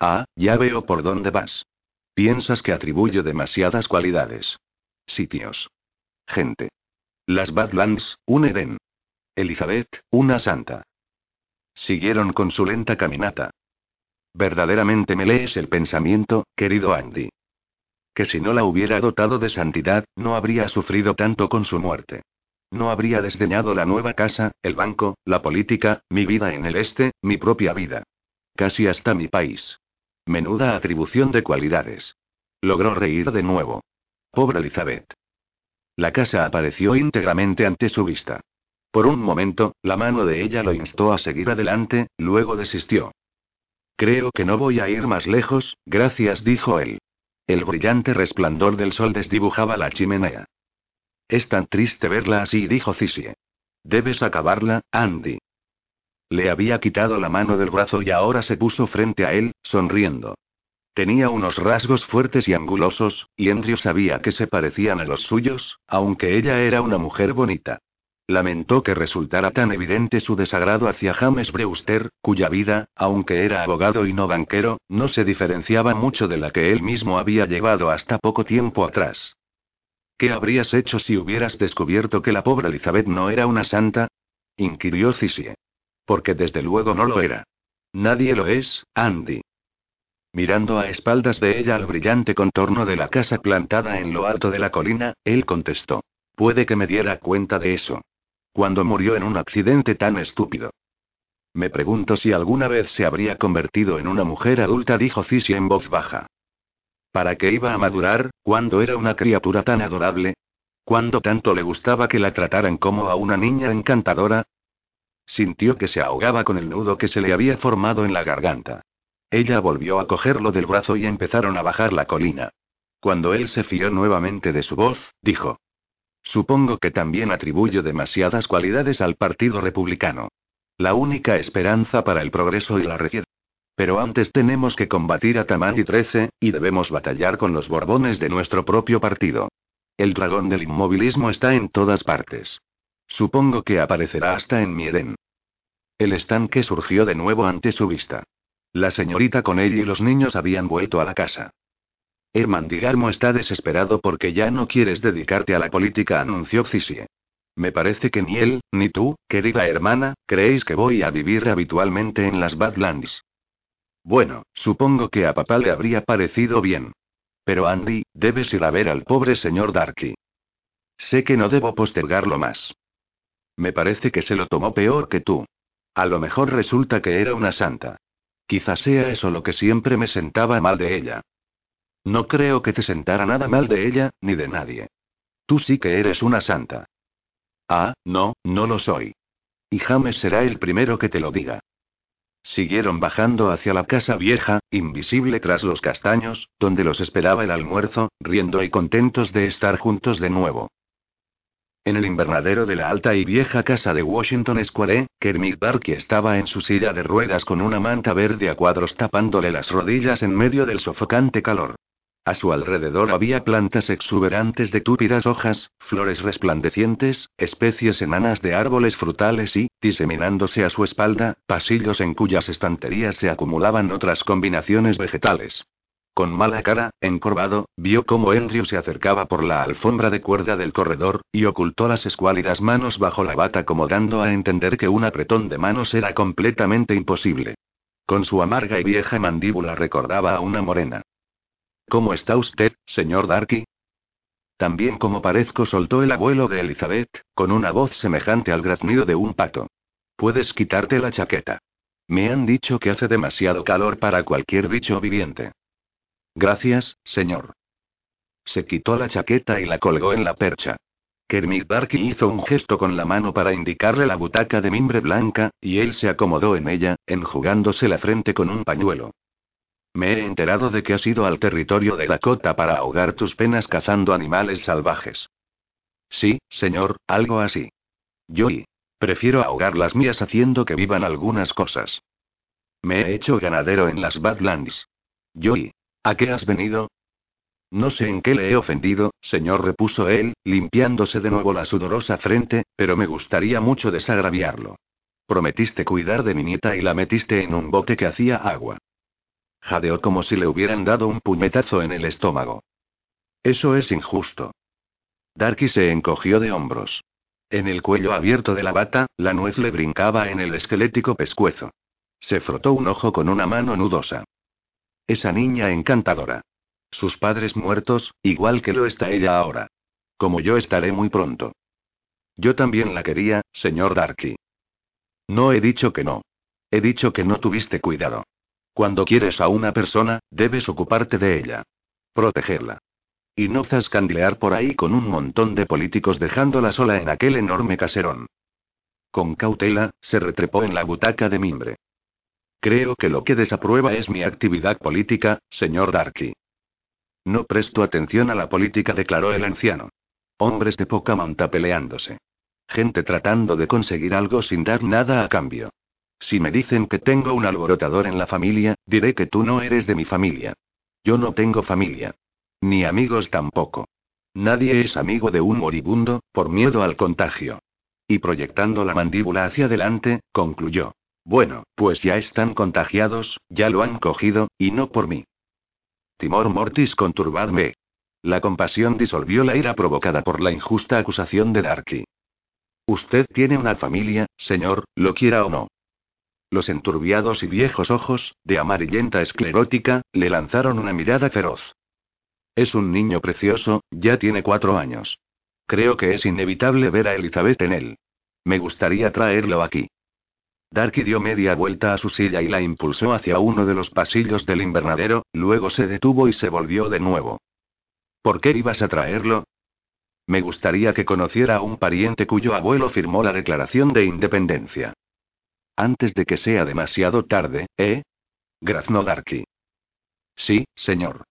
Ah, ya veo por dónde vas. Piensas que atribuyo demasiadas cualidades. Sitios. Gente. Las Badlands, un Eden. Elizabeth, una santa. Siguieron con su lenta caminata. Verdaderamente me lees el pensamiento, querido Andy. Que si no la hubiera dotado de santidad, no habría sufrido tanto con su muerte. No habría desdeñado la nueva casa, el banco, la política, mi vida en el este, mi propia vida. Casi hasta mi país. Menuda atribución de cualidades. Logró reír de nuevo. Pobre Elizabeth. La casa apareció íntegramente ante su vista. Por un momento, la mano de ella lo instó a seguir adelante, luego desistió. Creo que no voy a ir más lejos, gracias, dijo él. El brillante resplandor del sol desdibujaba la chimenea. Es tan triste verla así, dijo Cisie. Debes acabarla, Andy. Le había quitado la mano del brazo y ahora se puso frente a él, sonriendo. Tenía unos rasgos fuertes y angulosos, y Andrew sabía que se parecían a los suyos, aunque ella era una mujer bonita. Lamentó que resultara tan evidente su desagrado hacia James Brewster, cuya vida, aunque era abogado y no banquero, no se diferenciaba mucho de la que él mismo había llevado hasta poco tiempo atrás. ¿Qué habrías hecho si hubieras descubierto que la pobre Elizabeth no era una santa? inquirió Cisie. Porque desde luego no lo era. Nadie lo es, Andy. Mirando a espaldas de ella al brillante contorno de la casa plantada en lo alto de la colina, él contestó. Puede que me diera cuenta de eso. Cuando murió en un accidente tan estúpido. Me pregunto si alguna vez se habría convertido en una mujer adulta, dijo Cisie en voz baja. ¿Para qué iba a madurar, cuando era una criatura tan adorable? ¿Cuándo tanto le gustaba que la trataran como a una niña encantadora? Sintió que se ahogaba con el nudo que se le había formado en la garganta. Ella volvió a cogerlo del brazo y empezaron a bajar la colina. Cuando él se fió nuevamente de su voz, dijo. Supongo que también atribuyo demasiadas cualidades al Partido Republicano. La única esperanza para el progreso y la región. Pero antes tenemos que combatir a Tamani 13, y debemos batallar con los borbones de nuestro propio partido. El dragón del inmovilismo está en todas partes. Supongo que aparecerá hasta en Mieden. El estanque surgió de nuevo ante su vista. La señorita con ella y los niños habían vuelto a la casa. Herman Digarmo está desesperado porque ya no quieres dedicarte a la política, anunció Cisie. Me parece que ni él, ni tú, querida hermana, creéis que voy a vivir habitualmente en las Badlands. Bueno, supongo que a papá le habría parecido bien. Pero Andy, debes ir a ver al pobre señor Darky. Sé que no debo postergarlo más. Me parece que se lo tomó peor que tú. A lo mejor resulta que era una santa. Quizás sea eso lo que siempre me sentaba mal de ella. No creo que te sentara nada mal de ella, ni de nadie. Tú sí que eres una santa. Ah, no, no lo soy. Y James será el primero que te lo diga. Siguieron bajando hacia la casa vieja, invisible tras los castaños, donde los esperaba el almuerzo, riendo y contentos de estar juntos de nuevo. En el invernadero de la alta y vieja casa de Washington Square, Kermit Darky estaba en su silla de ruedas con una manta verde a cuadros tapándole las rodillas en medio del sofocante calor. A su alrededor había plantas exuberantes de túpidas hojas, flores resplandecientes, especies enanas de árboles frutales y, diseminándose a su espalda, pasillos en cuyas estanterías se acumulaban otras combinaciones vegetales. Con mala cara, encorvado, vio cómo Andrew se acercaba por la alfombra de cuerda del corredor, y ocultó las escuálidas manos bajo la bata como dando a entender que un apretón de manos era completamente imposible. Con su amarga y vieja mandíbula recordaba a una morena. ¿Cómo está usted, señor Darky? También como parezco, soltó el abuelo de Elizabeth, con una voz semejante al graznido de un pato. Puedes quitarte la chaqueta. Me han dicho que hace demasiado calor para cualquier bicho viviente. Gracias, señor. Se quitó la chaqueta y la colgó en la percha. Kermit Darky hizo un gesto con la mano para indicarle la butaca de mimbre blanca, y él se acomodó en ella, enjugándose la frente con un pañuelo. Me he enterado de que has ido al territorio de Dakota para ahogar tus penas cazando animales salvajes. Sí, señor, algo así. Yo y. Prefiero ahogar las mías haciendo que vivan algunas cosas. Me he hecho ganadero en las Badlands. Joey. ¿A qué has venido? No sé en qué le he ofendido, señor, repuso él, limpiándose de nuevo la sudorosa frente, pero me gustaría mucho desagraviarlo. Prometiste cuidar de mi nieta y la metiste en un bote que hacía agua. Jadeó como si le hubieran dado un puñetazo en el estómago. Eso es injusto. Darky se encogió de hombros. En el cuello abierto de la bata, la nuez le brincaba en el esquelético pescuezo. Se frotó un ojo con una mano nudosa. Esa niña encantadora. Sus padres muertos, igual que lo está ella ahora. Como yo estaré muy pronto. Yo también la quería, señor Darky. No he dicho que no. He dicho que no tuviste cuidado. Cuando quieres a una persona, debes ocuparte de ella. Protegerla. Y no zascandilear por ahí con un montón de políticos dejándola sola en aquel enorme caserón. Con cautela, se retrepó en la butaca de mimbre. Creo que lo que desaprueba es mi actividad política, señor Darky. No presto atención a la política, declaró el anciano. Hombres de poca monta peleándose. Gente tratando de conseguir algo sin dar nada a cambio. Si me dicen que tengo un alborotador en la familia, diré que tú no eres de mi familia. Yo no tengo familia. Ni amigos tampoco. Nadie es amigo de un moribundo, por miedo al contagio. Y proyectando la mandíbula hacia adelante, concluyó. Bueno, pues ya están contagiados, ya lo han cogido, y no por mí. Timor mortis conturbadme. La compasión disolvió la ira provocada por la injusta acusación de Darky. Usted tiene una familia, señor, lo quiera o no. Los enturbiados y viejos ojos, de amarillenta esclerótica, le lanzaron una mirada feroz. Es un niño precioso, ya tiene cuatro años. Creo que es inevitable ver a Elizabeth en él. Me gustaría traerlo aquí. Darky dio media vuelta a su silla y la impulsó hacia uno de los pasillos del invernadero, luego se detuvo y se volvió de nuevo. ¿Por qué ibas a traerlo? Me gustaría que conociera a un pariente cuyo abuelo firmó la Declaración de Independencia. Antes de que sea demasiado tarde, ¿eh? Graznó Darky. Sí, señor.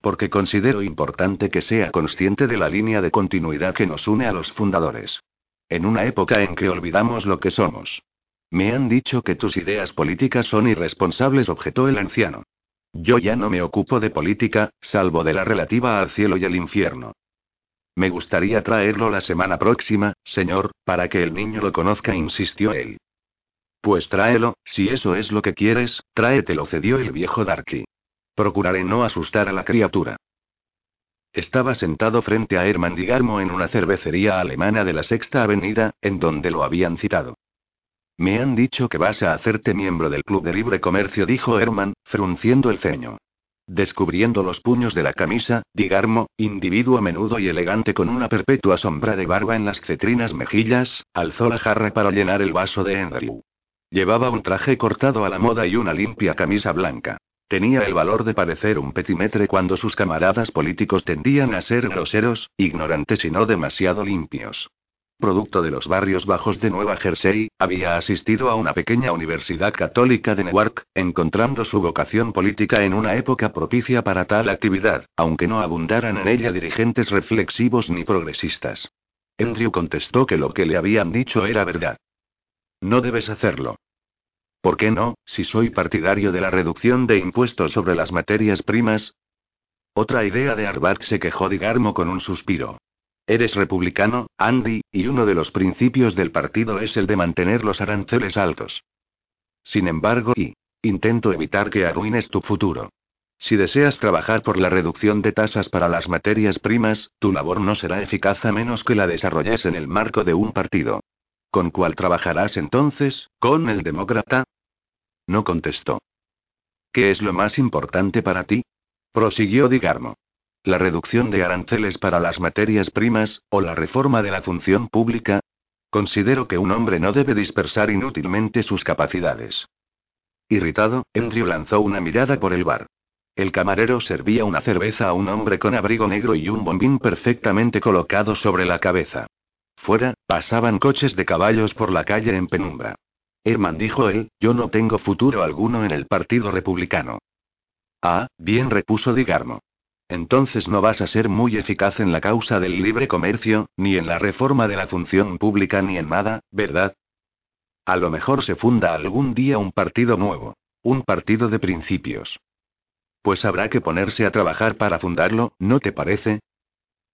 Porque considero importante que sea consciente de la línea de continuidad que nos une a los fundadores. En una época en que olvidamos lo que somos. Me han dicho que tus ideas políticas son irresponsables, objetó el anciano. Yo ya no me ocupo de política, salvo de la relativa al cielo y el infierno. Me gustaría traerlo la semana próxima, señor, para que el niño lo conozca, insistió él. Pues tráelo, si eso es lo que quieres, tráetelo, cedió el viejo Darky. Procuraré no asustar a la criatura. Estaba sentado frente a Hermann Digarmo en una cervecería alemana de la Sexta Avenida, en donde lo habían citado. Me han dicho que vas a hacerte miembro del Club de Libre Comercio, dijo Hermann, frunciendo el ceño. Descubriendo los puños de la camisa, Digarmo, individuo menudo y elegante con una perpetua sombra de barba en las cetrinas mejillas, alzó la jarra para llenar el vaso de Andrew. Llevaba un traje cortado a la moda y una limpia camisa blanca. Tenía el valor de parecer un petimetre cuando sus camaradas políticos tendían a ser groseros, ignorantes y no demasiado limpios. Producto de los barrios bajos de Nueva Jersey, había asistido a una pequeña universidad católica de Newark, encontrando su vocación política en una época propicia para tal actividad, aunque no abundaran en ella dirigentes reflexivos ni progresistas. Andrew contestó que lo que le habían dicho era verdad. No debes hacerlo. ¿Por qué no, si soy partidario de la reducción de impuestos sobre las materias primas? Otra idea de Arbach se quejó Digarmo con un suspiro. Eres republicano, Andy, y uno de los principios del partido es el de mantener los aranceles altos. Sin embargo, y intento evitar que arruines tu futuro. Si deseas trabajar por la reducción de tasas para las materias primas, tu labor no será eficaz a menos que la desarrolles en el marco de un partido. ¿Con cuál trabajarás entonces? ¿Con el demócrata? No contestó. ¿Qué es lo más importante para ti? Prosiguió Digarmo. ¿La reducción de aranceles para las materias primas, o la reforma de la función pública? Considero que un hombre no debe dispersar inútilmente sus capacidades. Irritado, Andrew lanzó una mirada por el bar. El camarero servía una cerveza a un hombre con abrigo negro y un bombín perfectamente colocado sobre la cabeza. Fuera, pasaban coches de caballos por la calle en penumbra. Herman dijo él, yo no tengo futuro alguno en el Partido Republicano. Ah, bien repuso Digarmo. Entonces no vas a ser muy eficaz en la causa del libre comercio, ni en la reforma de la función pública ni en nada, ¿verdad? A lo mejor se funda algún día un partido nuevo. Un partido de principios. Pues habrá que ponerse a trabajar para fundarlo, ¿no te parece?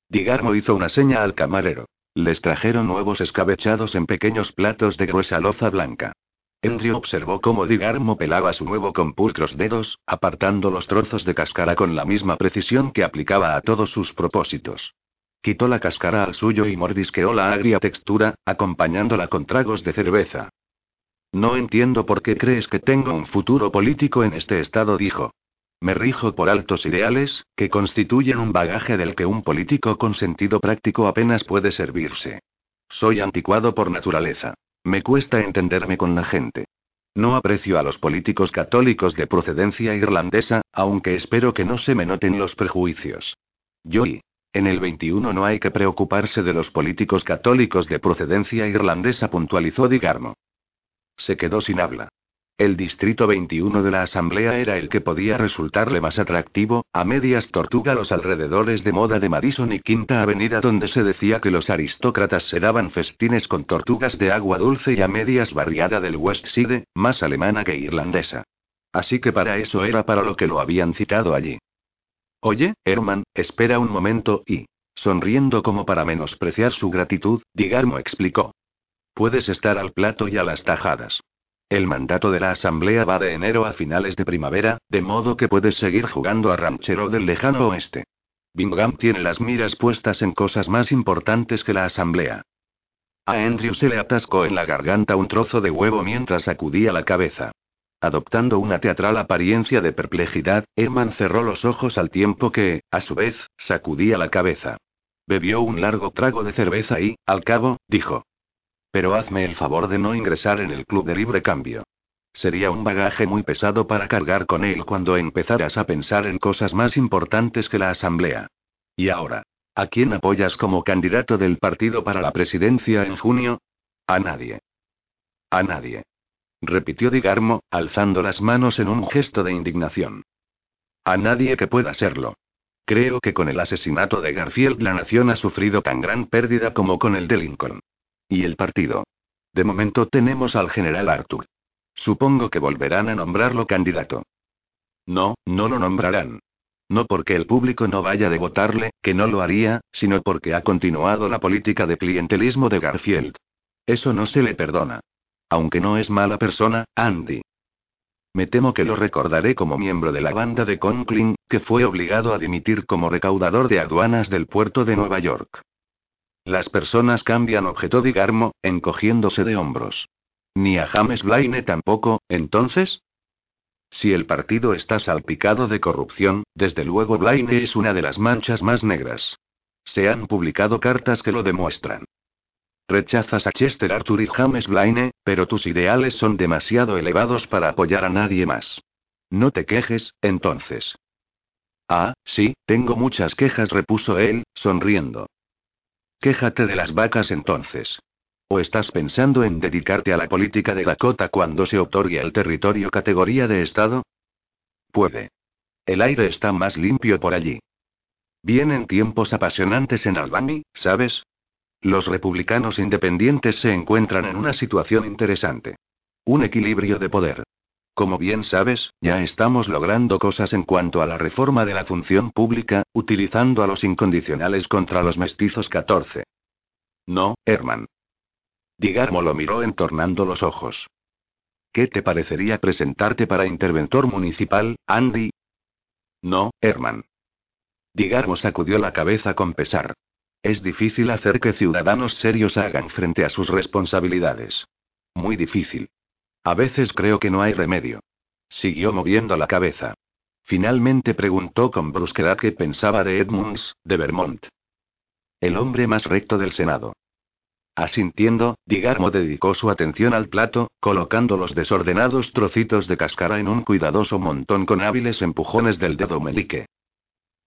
Digarmo hizo una seña al camarero. Les trajeron nuevos escabechados en pequeños platos de gruesa loza blanca. Andrew observó cómo Digarmo pelaba su nuevo con pulcros dedos, apartando los trozos de cáscara con la misma precisión que aplicaba a todos sus propósitos. Quitó la cáscara al suyo y mordisqueó la agria textura, acompañándola con tragos de cerveza. No entiendo por qué crees que tengo un futuro político en este estado, dijo. Me rijo por altos ideales, que constituyen un bagaje del que un político con sentido práctico apenas puede servirse. Soy anticuado por naturaleza. Me cuesta entenderme con la gente. No aprecio a los políticos católicos de procedencia irlandesa, aunque espero que no se me noten los prejuicios. Yo y. En el 21 no hay que preocuparse de los políticos católicos de procedencia irlandesa, puntualizó Digarmo. Se quedó sin habla. El distrito 21 de la Asamblea era el que podía resultarle más atractivo, a medias tortuga los alrededores de moda de Madison y Quinta Avenida donde se decía que los aristócratas se daban festines con tortugas de agua dulce y a medias barriada del West Side, más alemana que irlandesa. Así que para eso era para lo que lo habían citado allí. Oye, Herman, espera un momento y, sonriendo como para menospreciar su gratitud, Digarmo explicó. Puedes estar al plato y a las tajadas. El mandato de la Asamblea va de enero a finales de primavera, de modo que puedes seguir jugando a ranchero del lejano oeste. Bingham tiene las miras puestas en cosas más importantes que la Asamblea. A Andrew se le atascó en la garganta un trozo de huevo mientras sacudía la cabeza. Adoptando una teatral apariencia de perplejidad, Herman cerró los ojos al tiempo que, a su vez, sacudía la cabeza. Bebió un largo trago de cerveza y, al cabo, dijo. Pero hazme el favor de no ingresar en el club de libre cambio. Sería un bagaje muy pesado para cargar con él cuando empezaras a pensar en cosas más importantes que la asamblea. Y ahora, ¿a quién apoyas como candidato del partido para la presidencia en junio? A nadie. A nadie. Repitió Digarmo, alzando las manos en un gesto de indignación. A nadie que pueda serlo. Creo que con el asesinato de Garfield la nación ha sufrido tan gran pérdida como con el de Lincoln. ¿Y el partido? De momento tenemos al general Arthur. Supongo que volverán a nombrarlo candidato. No, no lo nombrarán. No porque el público no vaya de votarle, que no lo haría, sino porque ha continuado la política de clientelismo de Garfield. Eso no se le perdona. Aunque no es mala persona, Andy. Me temo que lo recordaré como miembro de la banda de Conklin, que fue obligado a dimitir como recaudador de aduanas del puerto de Nueva York. Las personas cambian, objetó Digarmo, encogiéndose de hombros. Ni a James Blaine tampoco, entonces. Si el partido está salpicado de corrupción, desde luego Blaine es una de las manchas más negras. Se han publicado cartas que lo demuestran. Rechazas a Chester Arthur y James Blaine, pero tus ideales son demasiado elevados para apoyar a nadie más. No te quejes, entonces. Ah, sí, tengo muchas quejas, repuso él, sonriendo. Quéjate de las vacas entonces. ¿O estás pensando en dedicarte a la política de Dakota cuando se otorgue al territorio categoría de Estado? Puede. El aire está más limpio por allí. Vienen tiempos apasionantes en Albany, ¿sabes? Los republicanos independientes se encuentran en una situación interesante. Un equilibrio de poder. Como bien sabes, ya estamos logrando cosas en cuanto a la reforma de la función pública, utilizando a los incondicionales contra los mestizos 14. No, Herman. Digarmo lo miró entornando los ojos. ¿Qué te parecería presentarte para interventor municipal, Andy? No, Herman. Digarmo sacudió la cabeza con pesar. Es difícil hacer que ciudadanos serios hagan frente a sus responsabilidades. Muy difícil. A veces creo que no hay remedio. Siguió moviendo la cabeza. Finalmente preguntó con brusquedad qué pensaba de Edmunds, de Vermont. El hombre más recto del Senado. Asintiendo, Digarmo dedicó su atención al plato, colocando los desordenados trocitos de cáscara en un cuidadoso montón con hábiles empujones del dedo melique.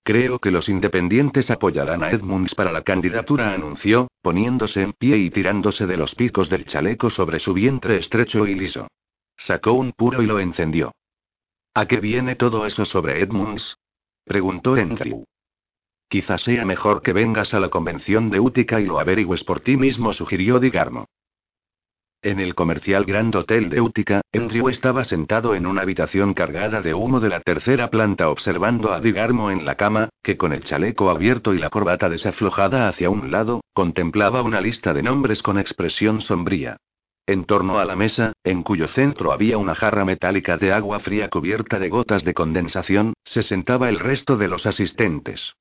Creo que los independientes apoyarán a Edmunds para la candidatura, anunció, poniéndose en pie y tirándose de los picos del chaleco sobre su vientre estrecho y liso. Sacó un puro y lo encendió. ¿A qué viene todo eso sobre Edmunds? preguntó Andrew. Quizás sea mejor que vengas a la convención de Útica y lo averigües por ti mismo, sugirió Digarmo. En el comercial Grand Hotel de Útica, Andrew estaba sentado en una habitación cargada de humo de la tercera planta observando a Digarmo en la cama, que con el chaleco abierto y la corbata desaflojada hacia un lado, contemplaba una lista de nombres con expresión sombría. En torno a la mesa, en cuyo centro había una jarra metálica de agua fría cubierta de gotas de condensación, se sentaba el resto de los asistentes.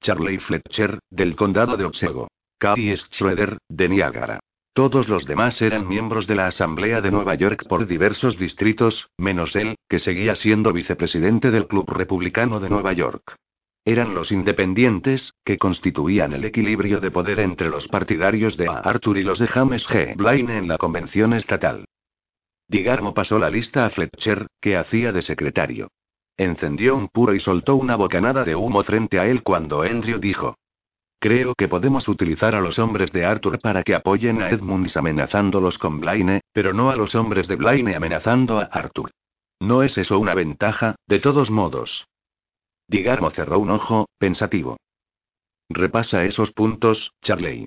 Charley Fletcher, del condado de Otsego. Carrie Schroeder, de Niagara. Todos los demás eran miembros de la Asamblea de Nueva York por diversos distritos, menos él, que seguía siendo vicepresidente del Club Republicano de Nueva York. Eran los independientes, que constituían el equilibrio de poder entre los partidarios de Arthur y los de James G. Blaine en la convención estatal. Digarmo pasó la lista a Fletcher, que hacía de secretario. Encendió un puro y soltó una bocanada de humo frente a él cuando Andrew dijo: Creo que podemos utilizar a los hombres de Arthur para que apoyen a Edmunds amenazándolos con Blaine, pero no a los hombres de Blaine amenazando a Arthur. ¿No es eso una ventaja, de todos modos? Digarmo cerró un ojo, pensativo. Repasa esos puntos, Charley.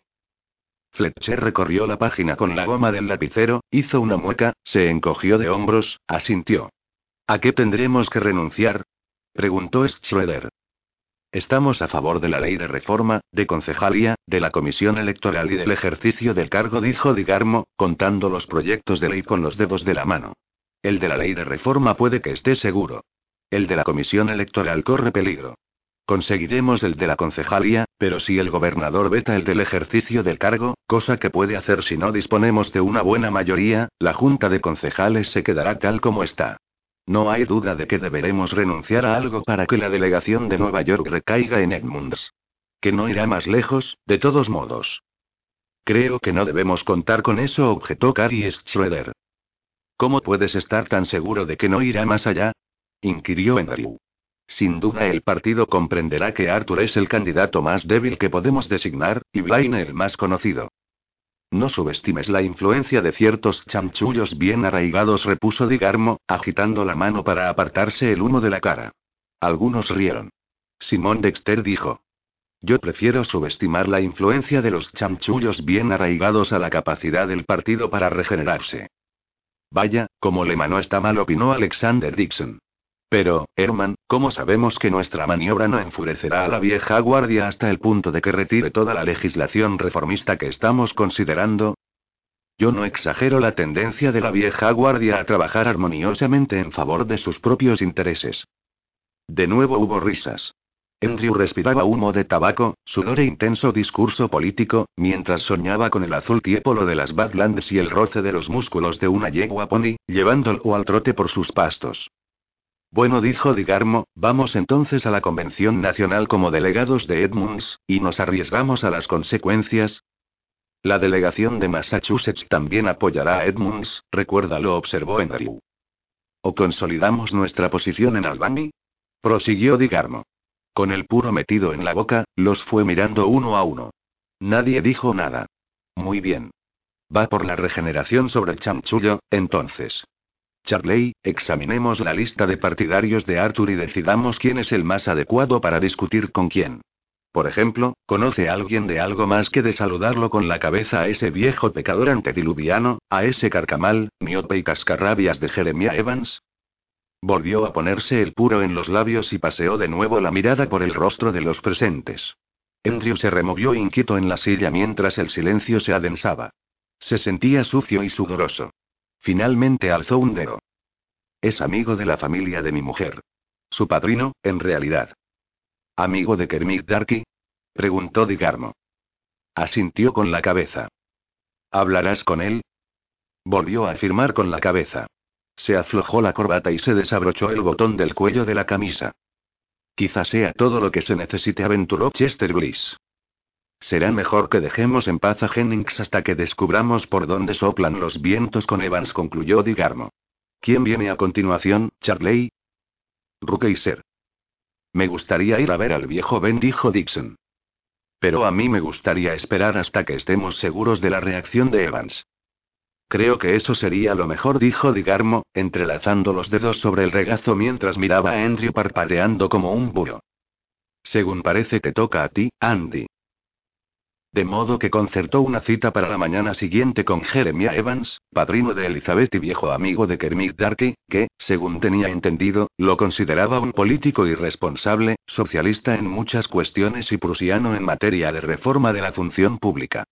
Fletcher recorrió la página con la goma del lapicero, hizo una mueca, se encogió de hombros, asintió. ¿A qué tendremos que renunciar? preguntó Schroeder. Estamos a favor de la ley de reforma, de concejalía, de la comisión electoral y del ejercicio del cargo, dijo Digarmo, contando los proyectos de ley con los dedos de la mano. El de la ley de reforma puede que esté seguro. El de la comisión electoral corre peligro. Conseguiremos el de la concejalía, pero si el gobernador veta el del ejercicio del cargo, cosa que puede hacer si no disponemos de una buena mayoría, la junta de concejales se quedará tal como está. No hay duda de que deberemos renunciar a algo para que la delegación de Nueva York recaiga en Edmunds. Que no irá más lejos, de todos modos. Creo que no debemos contar con eso, objetó Carrie Schroeder. ¿Cómo puedes estar tan seguro de que no irá más allá? inquirió Andrew. Sin duda el partido comprenderá que Arthur es el candidato más débil que podemos designar, y Blaine el más conocido. No subestimes la influencia de ciertos chanchullos bien arraigados, repuso Digarmo, agitando la mano para apartarse el humo de la cara. Algunos rieron. Simón Dexter dijo. Yo prefiero subestimar la influencia de los chanchullos bien arraigados a la capacidad del partido para regenerarse. Vaya, como le manó está mal, opinó Alexander Dixon. Pero, Herman, ¿cómo sabemos que nuestra maniobra no enfurecerá a la vieja guardia hasta el punto de que retire toda la legislación reformista que estamos considerando? Yo no exagero la tendencia de la vieja guardia a trabajar armoniosamente en favor de sus propios intereses. De nuevo hubo risas. Andrew respiraba humo de tabaco, sudor e intenso discurso político, mientras soñaba con el azul tiepolo de las Badlands y el roce de los músculos de una yegua pony, llevándolo al trote por sus pastos. Bueno, dijo Digarmo, vamos entonces a la Convención Nacional como delegados de Edmunds, y nos arriesgamos a las consecuencias. La delegación de Massachusetts también apoyará a Edmunds, recuerda, lo observó Andrew. ¿O consolidamos nuestra posición en Albany? Prosiguió Digarmo. Con el puro metido en la boca, los fue mirando uno a uno. Nadie dijo nada. Muy bien. Va por la regeneración sobre el chamchullo, entonces. Charley, examinemos la lista de partidarios de Arthur y decidamos quién es el más adecuado para discutir con quién. Por ejemplo, ¿conoce alguien de algo más que de saludarlo con la cabeza a ese viejo pecador antediluviano, a ese carcamal, miope y cascarrabias de Jeremiah Evans? Volvió a ponerse el puro en los labios y paseó de nuevo la mirada por el rostro de los presentes. Andrew se removió inquieto en la silla mientras el silencio se adensaba. Se sentía sucio y sudoroso. Finalmente alzó un dedo. Es amigo de la familia de mi mujer. Su padrino, en realidad. ¿Amigo de Kermit Darky? preguntó Digarmo. Asintió con la cabeza. ¿Hablarás con él? Volvió a afirmar con la cabeza. Se aflojó la corbata y se desabrochó el botón del cuello de la camisa. Quizá sea todo lo que se necesite, aventuró Chester Bliss. Será mejor que dejemos en paz a Jennings hasta que descubramos por dónde soplan los vientos con Evans, concluyó Digarmo. ¿Quién viene a continuación, Charley? Ser. Me gustaría ir a ver al viejo Ben, dijo Dixon. Pero a mí me gustaría esperar hasta que estemos seguros de la reacción de Evans. Creo que eso sería lo mejor, dijo Digarmo, entrelazando los dedos sobre el regazo mientras miraba a Andrew parpadeando como un búho. Según parece te toca a ti, Andy. De modo que concertó una cita para la mañana siguiente con Jeremiah Evans, padrino de Elizabeth y viejo amigo de Kermit Darky, que, según tenía entendido, lo consideraba un político irresponsable, socialista en muchas cuestiones y prusiano en materia de reforma de la función pública.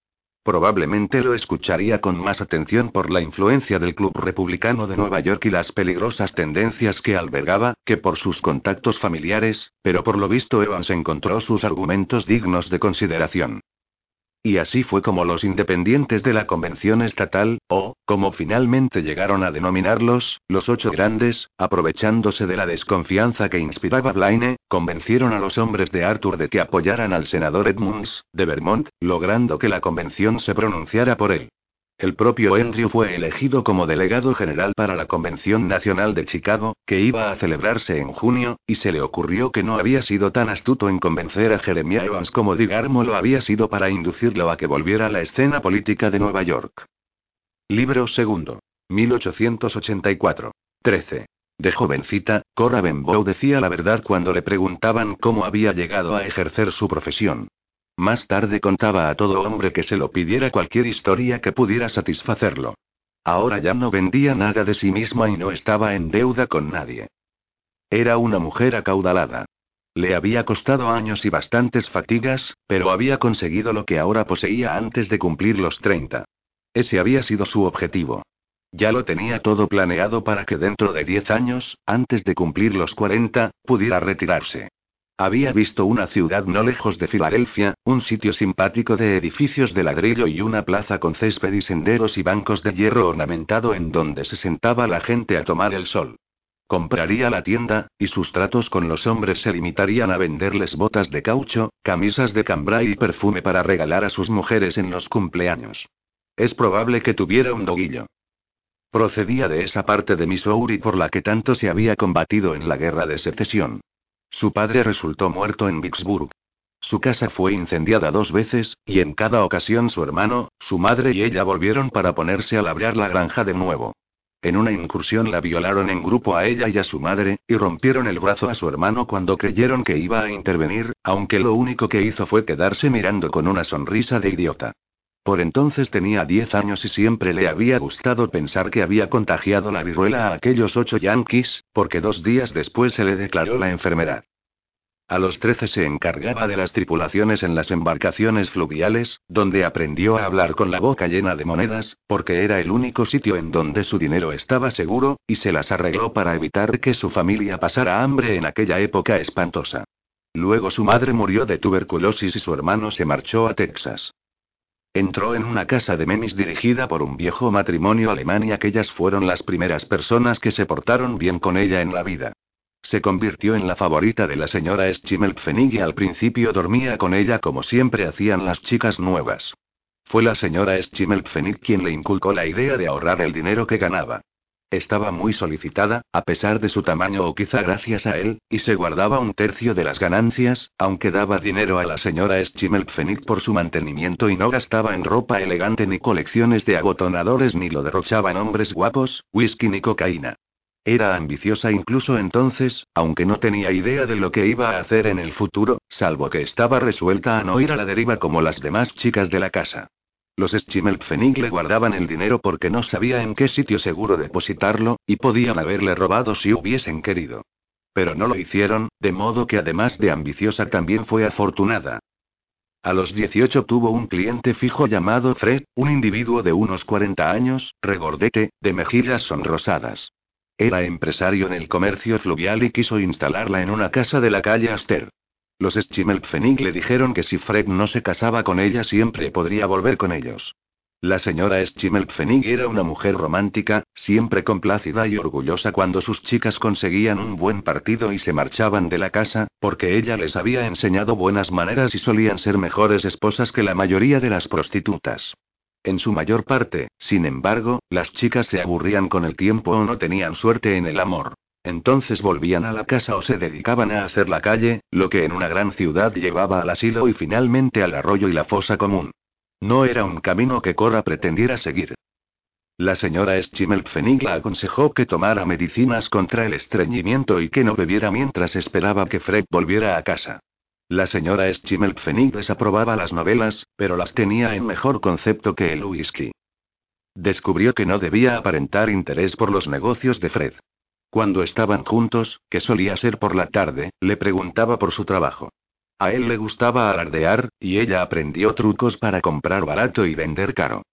Probablemente lo escucharía con más atención por la influencia del Club Republicano de Nueva York y las peligrosas tendencias que albergaba, que por sus contactos familiares, pero por lo visto Evans encontró sus argumentos dignos de consideración. Y así fue como los independientes de la Convención Estatal, o, como finalmente llegaron a denominarlos, los ocho grandes, aprovechándose de la desconfianza que inspiraba Blaine, convencieron a los hombres de Arthur de que apoyaran al senador Edmunds, de Vermont, logrando que la convención se pronunciara por él. El propio Andrew fue elegido como delegado general para la Convención Nacional de Chicago, que iba a celebrarse en junio, y se le ocurrió que no había sido tan astuto en convencer a Jeremiah Evans como Digarmo lo había sido para inducirlo a que volviera a la escena política de Nueva York. Libro segundo. 1884. 13. De jovencita, Cora Benbow decía la verdad cuando le preguntaban cómo había llegado a ejercer su profesión. Más tarde contaba a todo hombre que se lo pidiera cualquier historia que pudiera satisfacerlo. Ahora ya no vendía nada de sí misma y no estaba en deuda con nadie. Era una mujer acaudalada. Le había costado años y bastantes fatigas, pero había conseguido lo que ahora poseía antes de cumplir los 30. Ese había sido su objetivo. Ya lo tenía todo planeado para que dentro de 10 años, antes de cumplir los 40, pudiera retirarse. Había visto una ciudad no lejos de Filadelfia, un sitio simpático de edificios de ladrillo y una plaza con césped y senderos y bancos de hierro ornamentado en donde se sentaba la gente a tomar el sol. Compraría la tienda, y sus tratos con los hombres se limitarían a venderles botas de caucho, camisas de cambray y perfume para regalar a sus mujeres en los cumpleaños. Es probable que tuviera un doguillo. Procedía de esa parte de Missouri por la que tanto se había combatido en la guerra de secesión. Su padre resultó muerto en Vicksburg. Su casa fue incendiada dos veces, y en cada ocasión su hermano, su madre y ella volvieron para ponerse a labrar la granja de nuevo. En una incursión la violaron en grupo a ella y a su madre, y rompieron el brazo a su hermano cuando creyeron que iba a intervenir, aunque lo único que hizo fue quedarse mirando con una sonrisa de idiota. Por entonces tenía 10 años y siempre le había gustado pensar que había contagiado la viruela a aquellos ocho yanquis, porque dos días después se le declaró la enfermedad. A los 13 se encargaba de las tripulaciones en las embarcaciones fluviales, donde aprendió a hablar con la boca llena de monedas, porque era el único sitio en donde su dinero estaba seguro, y se las arregló para evitar que su familia pasara hambre en aquella época espantosa. Luego su madre murió de tuberculosis y su hermano se marchó a Texas. Entró en una casa de memis dirigida por un viejo matrimonio alemán y aquellas fueron las primeras personas que se portaron bien con ella en la vida. Se convirtió en la favorita de la señora Schimmelpfennig y al principio dormía con ella como siempre hacían las chicas nuevas. Fue la señora Schimmelpfennig quien le inculcó la idea de ahorrar el dinero que ganaba. Estaba muy solicitada, a pesar de su tamaño o quizá gracias a él, y se guardaba un tercio de las ganancias, aunque daba dinero a la señora Schimmelpfennig por su mantenimiento y no gastaba en ropa elegante ni colecciones de abotonadores ni lo derrochaba en hombres guapos, whisky ni cocaína. Era ambiciosa incluso entonces, aunque no tenía idea de lo que iba a hacer en el futuro, salvo que estaba resuelta a no ir a la deriva como las demás chicas de la casa. Los Schimmelpfennig le guardaban el dinero porque no sabía en qué sitio seguro depositarlo, y podían haberle robado si hubiesen querido. Pero no lo hicieron, de modo que además de ambiciosa también fue afortunada. A los 18 tuvo un cliente fijo llamado Fred, un individuo de unos 40 años, regordete, de mejillas sonrosadas. Era empresario en el comercio fluvial y quiso instalarla en una casa de la calle Aster. Los Schimmelpfennig le dijeron que si Fred no se casaba con ella siempre podría volver con ellos. La señora Schimmelpfennig era una mujer romántica, siempre complácida y orgullosa cuando sus chicas conseguían un buen partido y se marchaban de la casa, porque ella les había enseñado buenas maneras y solían ser mejores esposas que la mayoría de las prostitutas. En su mayor parte, sin embargo, las chicas se aburrían con el tiempo o no tenían suerte en el amor. Entonces volvían a la casa o se dedicaban a hacer la calle, lo que en una gran ciudad llevaba al asilo y finalmente al arroyo y la fosa común. No era un camino que Cora pretendiera seguir. La señora Schimmelpfennig la aconsejó que tomara medicinas contra el estreñimiento y que no bebiera mientras esperaba que Fred volviera a casa. La señora Schimmelpfennig desaprobaba las novelas, pero las tenía en mejor concepto que el whisky. Descubrió que no debía aparentar interés por los negocios de Fred. Cuando estaban juntos, que solía ser por la tarde, le preguntaba por su trabajo. A él le gustaba alardear, y ella aprendió trucos para comprar barato y vender caro.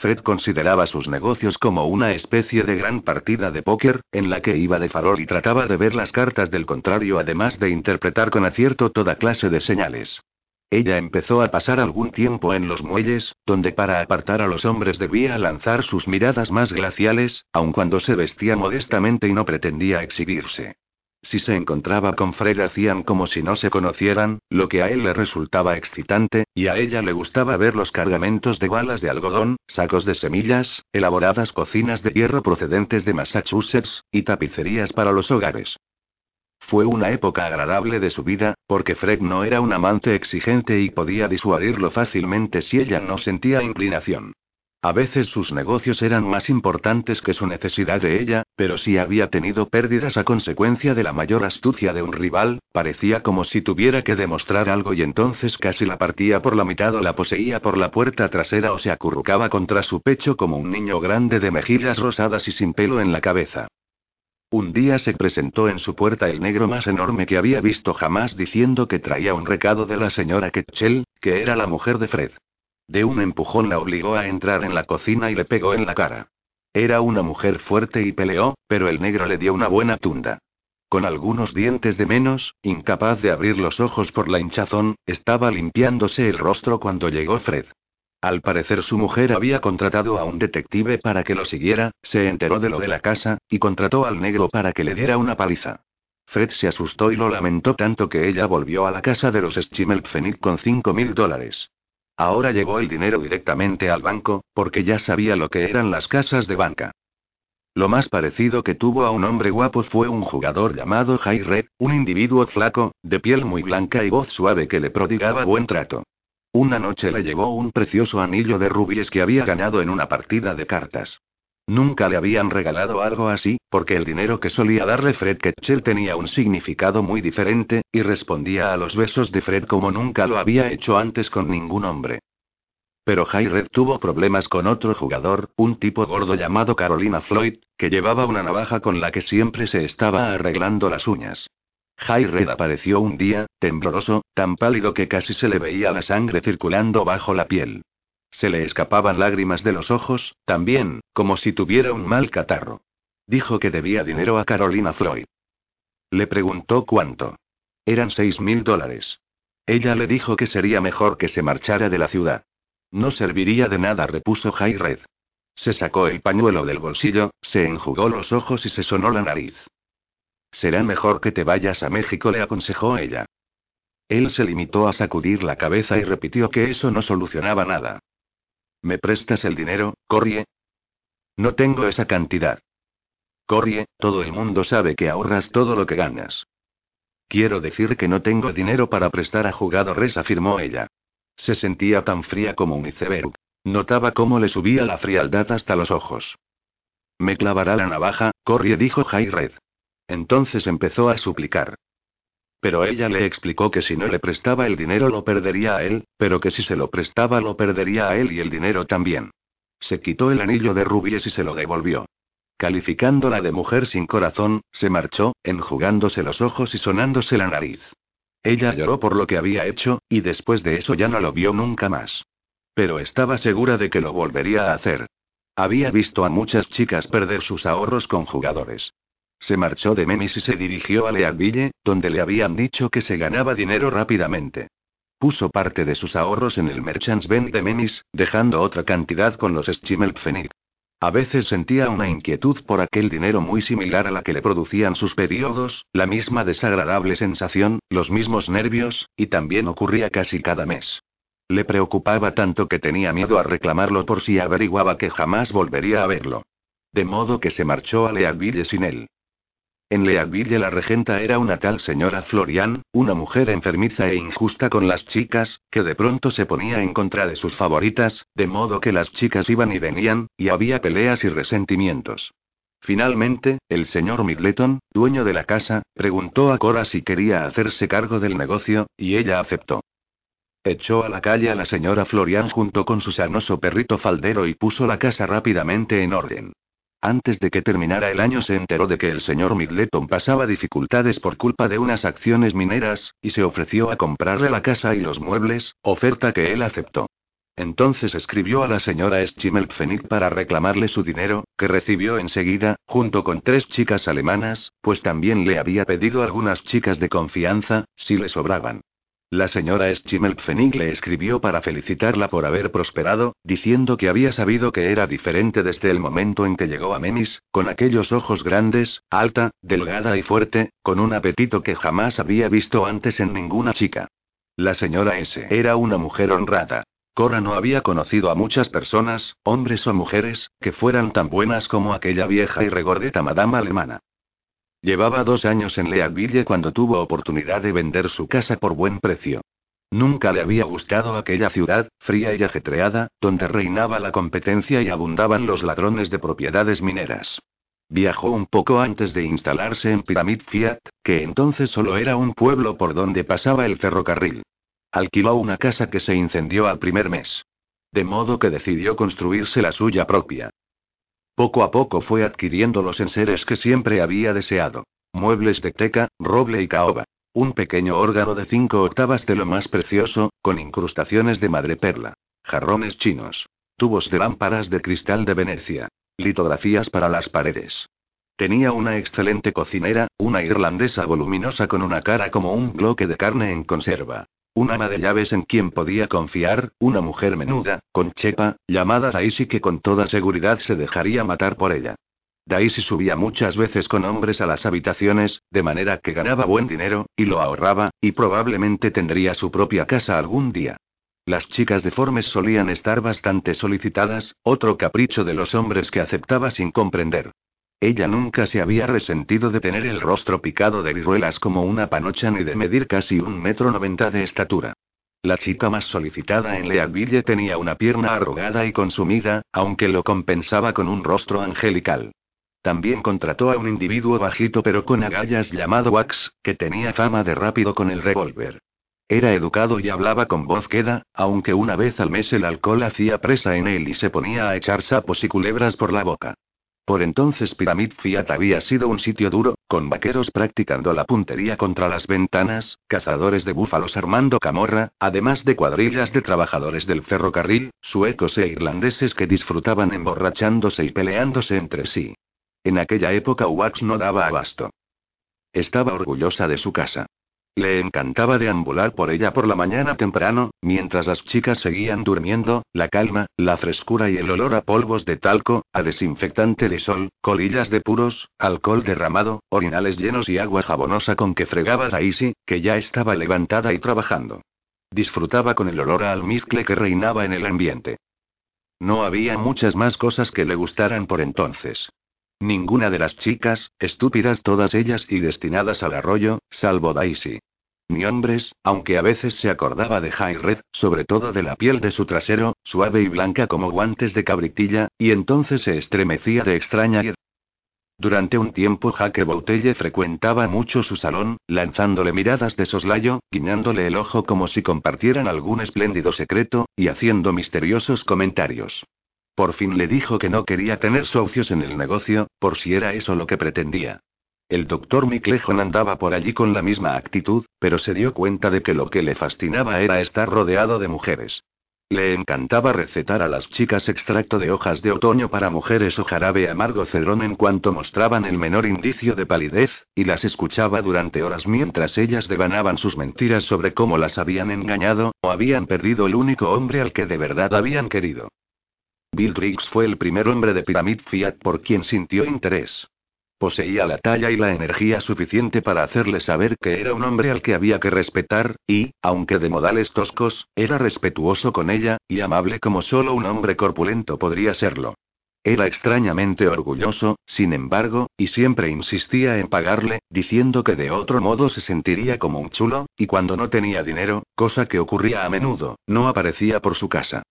Fred consideraba sus negocios como una especie de gran partida de póker, en la que iba de farol y trataba de ver las cartas del contrario además de interpretar con acierto toda clase de señales. Ella empezó a pasar algún tiempo en los muelles, donde para apartar a los hombres debía lanzar sus miradas más glaciales, aun cuando se vestía modestamente y no pretendía exhibirse. Si se encontraba con Fred hacían como si no se conocieran, lo que a él le resultaba excitante, y a ella le gustaba ver los cargamentos de balas de algodón, sacos de semillas, elaboradas cocinas de hierro procedentes de Massachusetts, y tapicerías para los hogares. Fue una época agradable de su vida, porque Fred no era un amante exigente y podía disuadirlo fácilmente si ella no sentía inclinación. A veces sus negocios eran más importantes que su necesidad de ella, pero si había tenido pérdidas a consecuencia de la mayor astucia de un rival, parecía como si tuviera que demostrar algo y entonces casi la partía por la mitad o la poseía por la puerta trasera o se acurrucaba contra su pecho como un niño grande de mejillas rosadas y sin pelo en la cabeza. Un día se presentó en su puerta el negro más enorme que había visto jamás diciendo que traía un recado de la señora Ketchel, que era la mujer de Fred. De un empujón la obligó a entrar en la cocina y le pegó en la cara. Era una mujer fuerte y peleó, pero el negro le dio una buena tunda. Con algunos dientes de menos, incapaz de abrir los ojos por la hinchazón, estaba limpiándose el rostro cuando llegó Fred. Al parecer su mujer había contratado a un detective para que lo siguiera, se enteró de lo de la casa, y contrató al negro para que le diera una paliza. Fred se asustó y lo lamentó tanto que ella volvió a la casa de los Schimmelpfennig con cinco mil dólares. Ahora llegó el dinero directamente al banco, porque ya sabía lo que eran las casas de banca. Lo más parecido que tuvo a un hombre guapo fue un jugador llamado Jay Red, un individuo flaco, de piel muy blanca y voz suave que le prodigaba buen trato. Una noche le llevó un precioso anillo de rubíes que había ganado en una partida de cartas. Nunca le habían regalado algo así, porque el dinero que solía darle Fred Ketchel tenía un significado muy diferente, y respondía a los besos de Fred como nunca lo había hecho antes con ningún hombre. Pero Red tuvo problemas con otro jugador, un tipo gordo llamado Carolina Floyd, que llevaba una navaja con la que siempre se estaba arreglando las uñas. Red apareció un día, tembloroso, tan pálido que casi se le veía la sangre circulando bajo la piel. Se le escapaban lágrimas de los ojos, también, como si tuviera un mal catarro. Dijo que debía dinero a Carolina Floyd. Le preguntó cuánto. Eran seis mil dólares. Ella le dijo que sería mejor que se marchara de la ciudad. No serviría de nada, repuso Red. Se sacó el pañuelo del bolsillo, se enjugó los ojos y se sonó la nariz. Será mejor que te vayas a México, le aconsejó ella. Él se limitó a sacudir la cabeza y repitió que eso no solucionaba nada. ¿Me prestas el dinero, Corrie? No tengo esa cantidad. Corrie, todo el mundo sabe que ahorras todo lo que ganas. Quiero decir que no tengo dinero para prestar a jugadores, afirmó ella. Se sentía tan fría como un iceberg. Notaba cómo le subía la frialdad hasta los ojos. Me clavará la navaja, Corrie dijo Red. Entonces empezó a suplicar. Pero ella le explicó que si no le prestaba el dinero lo perdería a él, pero que si se lo prestaba lo perdería a él y el dinero también. Se quitó el anillo de rubíes y se lo devolvió. Calificándola de mujer sin corazón, se marchó, enjugándose los ojos y sonándose la nariz. Ella lloró por lo que había hecho, y después de eso ya no lo vio nunca más. Pero estaba segura de que lo volvería a hacer. Había visto a muchas chicas perder sus ahorros con jugadores. Se marchó de Memis y se dirigió a Leadville, donde le habían dicho que se ganaba dinero rápidamente. Puso parte de sus ahorros en el Merchants Bank de Memis, dejando otra cantidad con los Schimmelpfennig. A veces sentía una inquietud por aquel dinero muy similar a la que le producían sus periodos, la misma desagradable sensación, los mismos nervios, y también ocurría casi cada mes. Le preocupaba tanto que tenía miedo a reclamarlo por si averiguaba que jamás volvería a verlo. De modo que se marchó a Leadville sin él. En Leadville la regenta era una tal señora Florian, una mujer enfermiza e injusta con las chicas, que de pronto se ponía en contra de sus favoritas, de modo que las chicas iban y venían, y había peleas y resentimientos. Finalmente, el señor Midleton, dueño de la casa, preguntó a Cora si quería hacerse cargo del negocio, y ella aceptó. Echó a la calle a la señora Florian junto con su sanoso perrito faldero y puso la casa rápidamente en orden. Antes de que terminara el año se enteró de que el señor Midleton pasaba dificultades por culpa de unas acciones mineras, y se ofreció a comprarle la casa y los muebles, oferta que él aceptó. Entonces escribió a la señora Schimmelpfennig para reclamarle su dinero, que recibió enseguida, junto con tres chicas alemanas, pues también le había pedido algunas chicas de confianza, si le sobraban. La señora Schimmelpfennig le escribió para felicitarla por haber prosperado, diciendo que había sabido que era diferente desde el momento en que llegó a Memis, con aquellos ojos grandes, alta, delgada y fuerte, con un apetito que jamás había visto antes en ninguna chica. La señora S. era una mujer honrada. Cora no había conocido a muchas personas, hombres o mujeres, que fueran tan buenas como aquella vieja y regordeta madama alemana. Llevaba dos años en Leadville cuando tuvo oportunidad de vender su casa por buen precio. Nunca le había gustado aquella ciudad, fría y ajetreada, donde reinaba la competencia y abundaban los ladrones de propiedades mineras. Viajó un poco antes de instalarse en Pyramid Fiat, que entonces solo era un pueblo por donde pasaba el ferrocarril. Alquiló una casa que se incendió al primer mes. De modo que decidió construirse la suya propia. Poco a poco fue adquiriendo los enseres que siempre había deseado. Muebles de teca, roble y caoba. Un pequeño órgano de cinco octavas de lo más precioso, con incrustaciones de madreperla. Jarrones chinos. Tubos de lámparas de cristal de Venecia. Litografías para las paredes. Tenía una excelente cocinera, una irlandesa voluminosa con una cara como un bloque de carne en conserva. Un ama de llaves en quien podía confiar, una mujer menuda, con chepa, llamada Daisy que con toda seguridad se dejaría matar por ella. Daisy subía muchas veces con hombres a las habitaciones, de manera que ganaba buen dinero, y lo ahorraba, y probablemente tendría su propia casa algún día. Las chicas deformes solían estar bastante solicitadas, otro capricho de los hombres que aceptaba sin comprender. Ella nunca se había resentido de tener el rostro picado de viruelas como una panocha ni de medir casi un metro noventa de estatura. La chica más solicitada en Leadville tenía una pierna arrugada y consumida, aunque lo compensaba con un rostro angelical. También contrató a un individuo bajito pero con agallas llamado Wax, que tenía fama de rápido con el revólver. Era educado y hablaba con voz queda, aunque una vez al mes el alcohol hacía presa en él y se ponía a echar sapos y culebras por la boca. Por entonces Pyramid Fiat había sido un sitio duro, con vaqueros practicando la puntería contra las ventanas, cazadores de búfalos armando camorra, además de cuadrillas de trabajadores del ferrocarril, suecos e irlandeses que disfrutaban emborrachándose y peleándose entre sí. En aquella época Wax no daba abasto. Estaba orgullosa de su casa. Le encantaba deambular por ella por la mañana temprano, mientras las chicas seguían durmiendo, la calma, la frescura y el olor a polvos de talco, a desinfectante de sol, colillas de puros, alcohol derramado, orinales llenos y agua jabonosa con que fregaba Daisy, que ya estaba levantada y trabajando. Disfrutaba con el olor a almizcle que reinaba en el ambiente. No había muchas más cosas que le gustaran por entonces. Ninguna de las chicas, estúpidas todas ellas y destinadas al arroyo, salvo Daisy. Ni hombres, aunque a veces se acordaba de Red, sobre todo de la piel de su trasero, suave y blanca como guantes de cabritilla, y entonces se estremecía de extraña y... Durante un tiempo Jaque Boutelle frecuentaba mucho su salón, lanzándole miradas de soslayo, guiñándole el ojo como si compartieran algún espléndido secreto, y haciendo misteriosos comentarios. Por fin le dijo que no quería tener socios en el negocio, por si era eso lo que pretendía. El doctor Miclejon andaba por allí con la misma actitud, pero se dio cuenta de que lo que le fascinaba era estar rodeado de mujeres. Le encantaba recetar a las chicas extracto de hojas de otoño para mujeres o jarabe amargo cedrón en cuanto mostraban el menor indicio de palidez, y las escuchaba durante horas mientras ellas devanaban sus mentiras sobre cómo las habían engañado, o habían perdido el único hombre al que de verdad habían querido. Bill Riggs fue el primer hombre de Pyramid Fiat por quien sintió interés. Poseía la talla y la energía suficiente para hacerle saber que era un hombre al que había que respetar, y, aunque de modales toscos, era respetuoso con ella, y amable como solo un hombre corpulento podría serlo. Era extrañamente orgulloso, sin embargo, y siempre insistía en pagarle, diciendo que de otro modo se sentiría como un chulo, y cuando no tenía dinero, cosa que ocurría a menudo, no aparecía por su casa.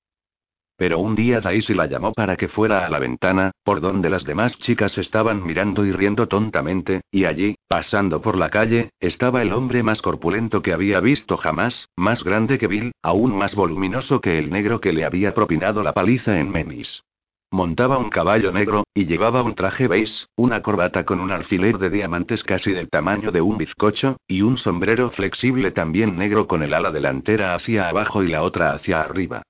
Pero un día Daisy la llamó para que fuera a la ventana, por donde las demás chicas estaban mirando y riendo tontamente, y allí, pasando por la calle, estaba el hombre más corpulento que había visto jamás, más grande que Bill, aún más voluminoso que el negro que le había propinado la paliza en Menis. Montaba un caballo negro, y llevaba un traje beige, una corbata con un alfiler de diamantes casi del tamaño de un bizcocho, y un sombrero flexible también negro con el ala delantera hacia abajo y la otra hacia arriba.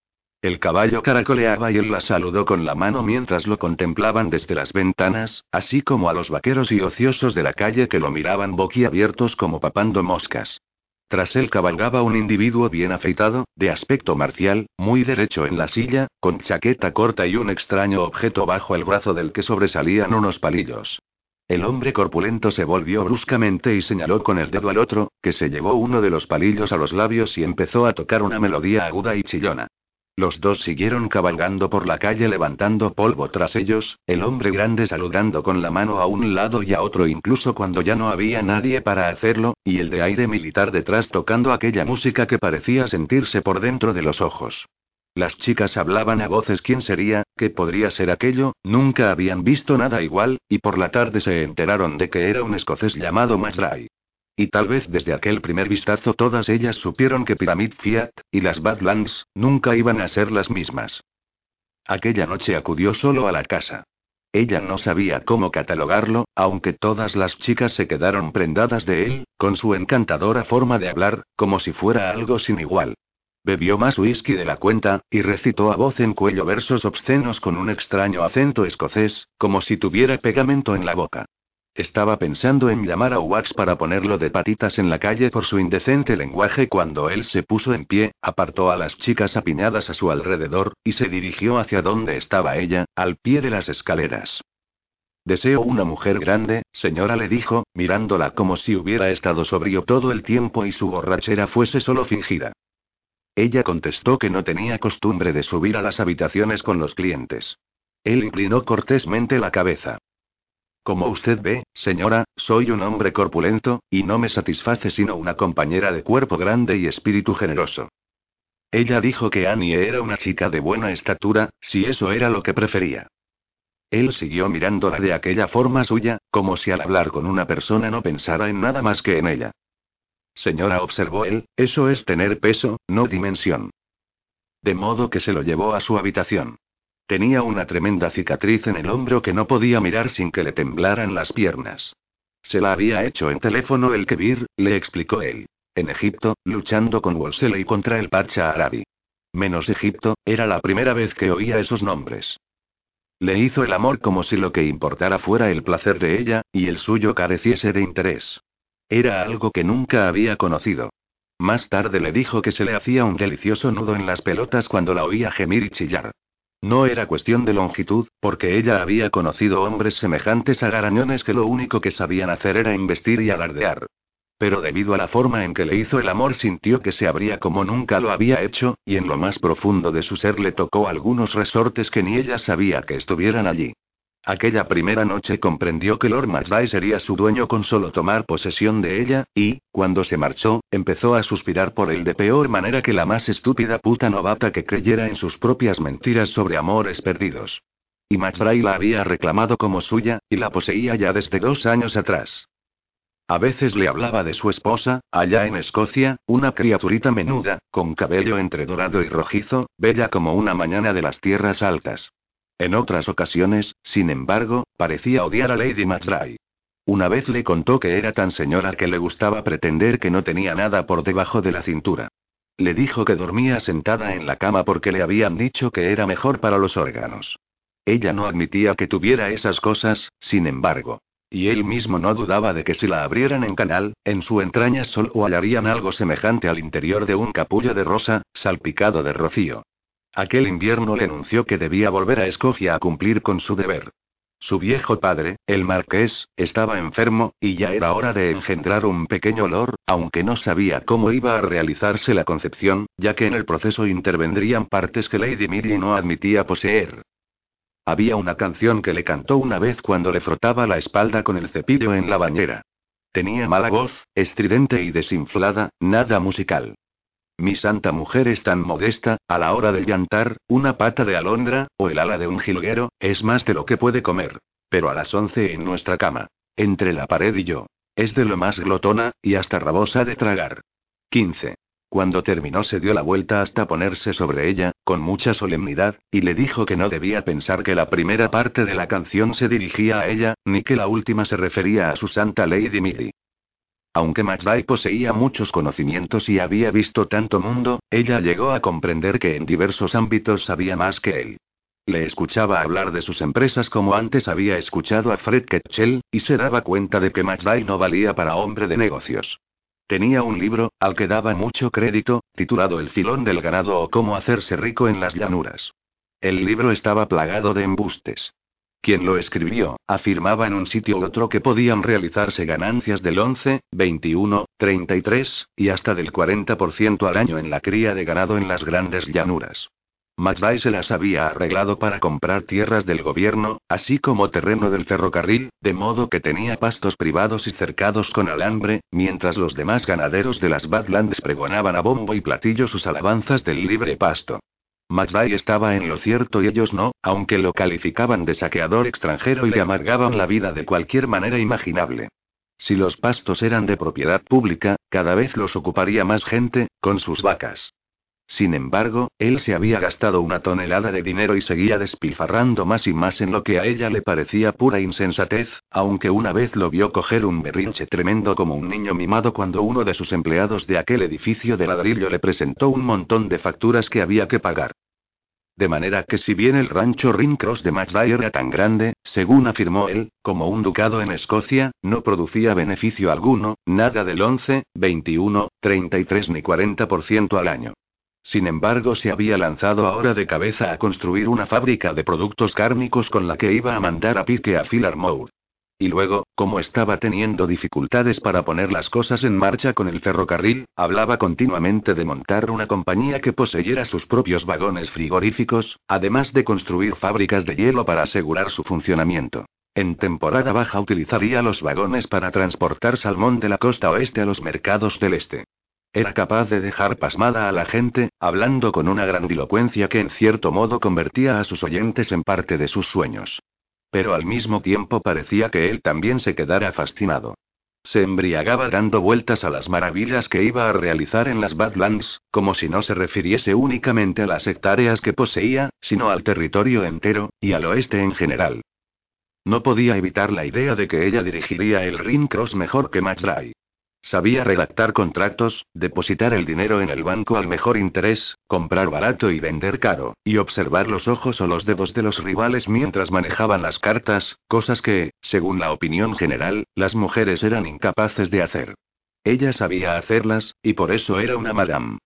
El caballo caracoleaba y él la saludó con la mano mientras lo contemplaban desde las ventanas, así como a los vaqueros y ociosos de la calle que lo miraban boquiabiertos como papando moscas. Tras él cabalgaba un individuo bien afeitado, de aspecto marcial, muy derecho en la silla, con chaqueta corta y un extraño objeto bajo el brazo del que sobresalían unos palillos. El hombre corpulento se volvió bruscamente y señaló con el dedo al otro, que se llevó uno de los palillos a los labios y empezó a tocar una melodía aguda y chillona. Los dos siguieron cabalgando por la calle levantando polvo tras ellos, el hombre grande saludando con la mano a un lado y a otro incluso cuando ya no había nadie para hacerlo, y el de aire militar detrás tocando aquella música que parecía sentirse por dentro de los ojos. Las chicas hablaban a voces quién sería, qué podría ser aquello, nunca habían visto nada igual, y por la tarde se enteraron de que era un escocés llamado Masray. Y tal vez desde aquel primer vistazo todas ellas supieron que Pyramid Fiat, y las Badlands, nunca iban a ser las mismas. Aquella noche acudió solo a la casa. Ella no sabía cómo catalogarlo, aunque todas las chicas se quedaron prendadas de él, con su encantadora forma de hablar, como si fuera algo sin igual. Bebió más whisky de la cuenta, y recitó a voz en cuello versos obscenos con un extraño acento escocés, como si tuviera pegamento en la boca. Estaba pensando en llamar a Wax para ponerlo de patitas en la calle por su indecente lenguaje cuando él se puso en pie, apartó a las chicas apiñadas a su alrededor, y se dirigió hacia donde estaba ella, al pie de las escaleras. Deseo una mujer grande, señora, le dijo, mirándola como si hubiera estado sobrio todo el tiempo y su borrachera fuese solo fingida. Ella contestó que no tenía costumbre de subir a las habitaciones con los clientes. Él inclinó cortésmente la cabeza. Como usted ve, señora, soy un hombre corpulento, y no me satisface sino una compañera de cuerpo grande y espíritu generoso. Ella dijo que Annie era una chica de buena estatura, si eso era lo que prefería. Él siguió mirándola de aquella forma suya, como si al hablar con una persona no pensara en nada más que en ella. Señora, observó él, eso es tener peso, no dimensión. De modo que se lo llevó a su habitación. Tenía una tremenda cicatriz en el hombro que no podía mirar sin que le temblaran las piernas. Se la había hecho en teléfono el Kebir, le explicó él. En Egipto, luchando con Wolseley contra el Pacha Arabi. Menos Egipto, era la primera vez que oía esos nombres. Le hizo el amor como si lo que importara fuera el placer de ella, y el suyo careciese de interés. Era algo que nunca había conocido. Más tarde le dijo que se le hacía un delicioso nudo en las pelotas cuando la oía gemir y chillar. No era cuestión de longitud, porque ella había conocido hombres semejantes a garañones que lo único que sabían hacer era investir y alardear. Pero debido a la forma en que le hizo el amor sintió que se abría como nunca lo había hecho, y en lo más profundo de su ser le tocó algunos resortes que ni ella sabía que estuvieran allí. Aquella primera noche comprendió que Lord Macbeth sería su dueño con solo tomar posesión de ella, y, cuando se marchó, empezó a suspirar por él de peor manera que la más estúpida puta novata que creyera en sus propias mentiras sobre amores perdidos. Y Macbeth la había reclamado como suya, y la poseía ya desde dos años atrás. A veces le hablaba de su esposa, allá en Escocia, una criaturita menuda, con cabello entre dorado y rojizo, bella como una mañana de las tierras altas. En otras ocasiones, sin embargo, parecía odiar a Lady Macbeth. Una vez le contó que era tan señora que le gustaba pretender que no tenía nada por debajo de la cintura. Le dijo que dormía sentada en la cama porque le habían dicho que era mejor para los órganos. Ella no admitía que tuviera esas cosas, sin embargo. Y él mismo no dudaba de que si la abrieran en canal, en su entraña solo hallarían algo semejante al interior de un capullo de rosa, salpicado de rocío. Aquel invierno le anunció que debía volver a Escocia a cumplir con su deber. Su viejo padre, el marqués, estaba enfermo, y ya era hora de engendrar un pequeño lord, aunque no sabía cómo iba a realizarse la concepción, ya que en el proceso intervendrían partes que Lady Miri no admitía poseer. Había una canción que le cantó una vez cuando le frotaba la espalda con el cepillo en la bañera. Tenía mala voz, estridente y desinflada, nada musical. Mi santa mujer es tan modesta, a la hora de llantar, una pata de alondra, o el ala de un jilguero, es más de lo que puede comer. Pero a las once en nuestra cama. Entre la pared y yo. Es de lo más glotona, y hasta rabosa de tragar. 15. Cuando terminó se dio la vuelta hasta ponerse sobre ella, con mucha solemnidad, y le dijo que no debía pensar que la primera parte de la canción se dirigía a ella, ni que la última se refería a su santa Lady Miri. Aunque Macbeth poseía muchos conocimientos y había visto tanto mundo, ella llegó a comprender que en diversos ámbitos sabía más que él. Le escuchaba hablar de sus empresas como antes había escuchado a Fred Ketchel, y se daba cuenta de que Macbeth no valía para hombre de negocios. Tenía un libro, al que daba mucho crédito, titulado El filón del ganado o cómo hacerse rico en las llanuras. El libro estaba plagado de embustes. Quien lo escribió, afirmaba en un sitio u otro que podían realizarse ganancias del 11, 21, 33, y hasta del 40% al año en la cría de ganado en las grandes llanuras. Macbeth se las había arreglado para comprar tierras del gobierno, así como terreno del ferrocarril, de modo que tenía pastos privados y cercados con alambre, mientras los demás ganaderos de las Badlands pregonaban a bombo y platillo sus alabanzas del libre pasto. Macbeth estaba en lo cierto y ellos no, aunque lo calificaban de saqueador extranjero y le amargaban la vida de cualquier manera imaginable. Si los pastos eran de propiedad pública, cada vez los ocuparía más gente, con sus vacas. Sin embargo, él se había gastado una tonelada de dinero y seguía despilfarrando más y más en lo que a ella le parecía pura insensatez, aunque una vez lo vio coger un berrinche tremendo como un niño mimado cuando uno de sus empleados de aquel edificio de ladrillo le presentó un montón de facturas que había que pagar. De manera que si bien el rancho Rincross de Macbeth era tan grande, según afirmó él, como un ducado en Escocia, no producía beneficio alguno, nada del 11, 21, 33 ni 40% al año. Sin embargo, se había lanzado ahora de cabeza a construir una fábrica de productos cárnicos con la que iba a mandar a pique a Moore. Y luego, como estaba teniendo dificultades para poner las cosas en marcha con el ferrocarril, hablaba continuamente de montar una compañía que poseyera sus propios vagones frigoríficos, además de construir fábricas de hielo para asegurar su funcionamiento. En temporada baja utilizaría los vagones para transportar salmón de la costa oeste a los mercados del este. Era capaz de dejar pasmada a la gente, hablando con una grandilocuencia que en cierto modo convertía a sus oyentes en parte de sus sueños. Pero al mismo tiempo parecía que él también se quedara fascinado. Se embriagaba dando vueltas a las maravillas que iba a realizar en las Badlands, como si no se refiriese únicamente a las hectáreas que poseía, sino al territorio entero, y al oeste en general. No podía evitar la idea de que ella dirigiría el Ring Cross mejor que McDry. Sabía redactar contratos, depositar el dinero en el banco al mejor interés, comprar barato y vender caro, y observar los ojos o los dedos de los rivales mientras manejaban las cartas, cosas que, según la opinión general, las mujeres eran incapaces de hacer. Ella sabía hacerlas, y por eso era una madame.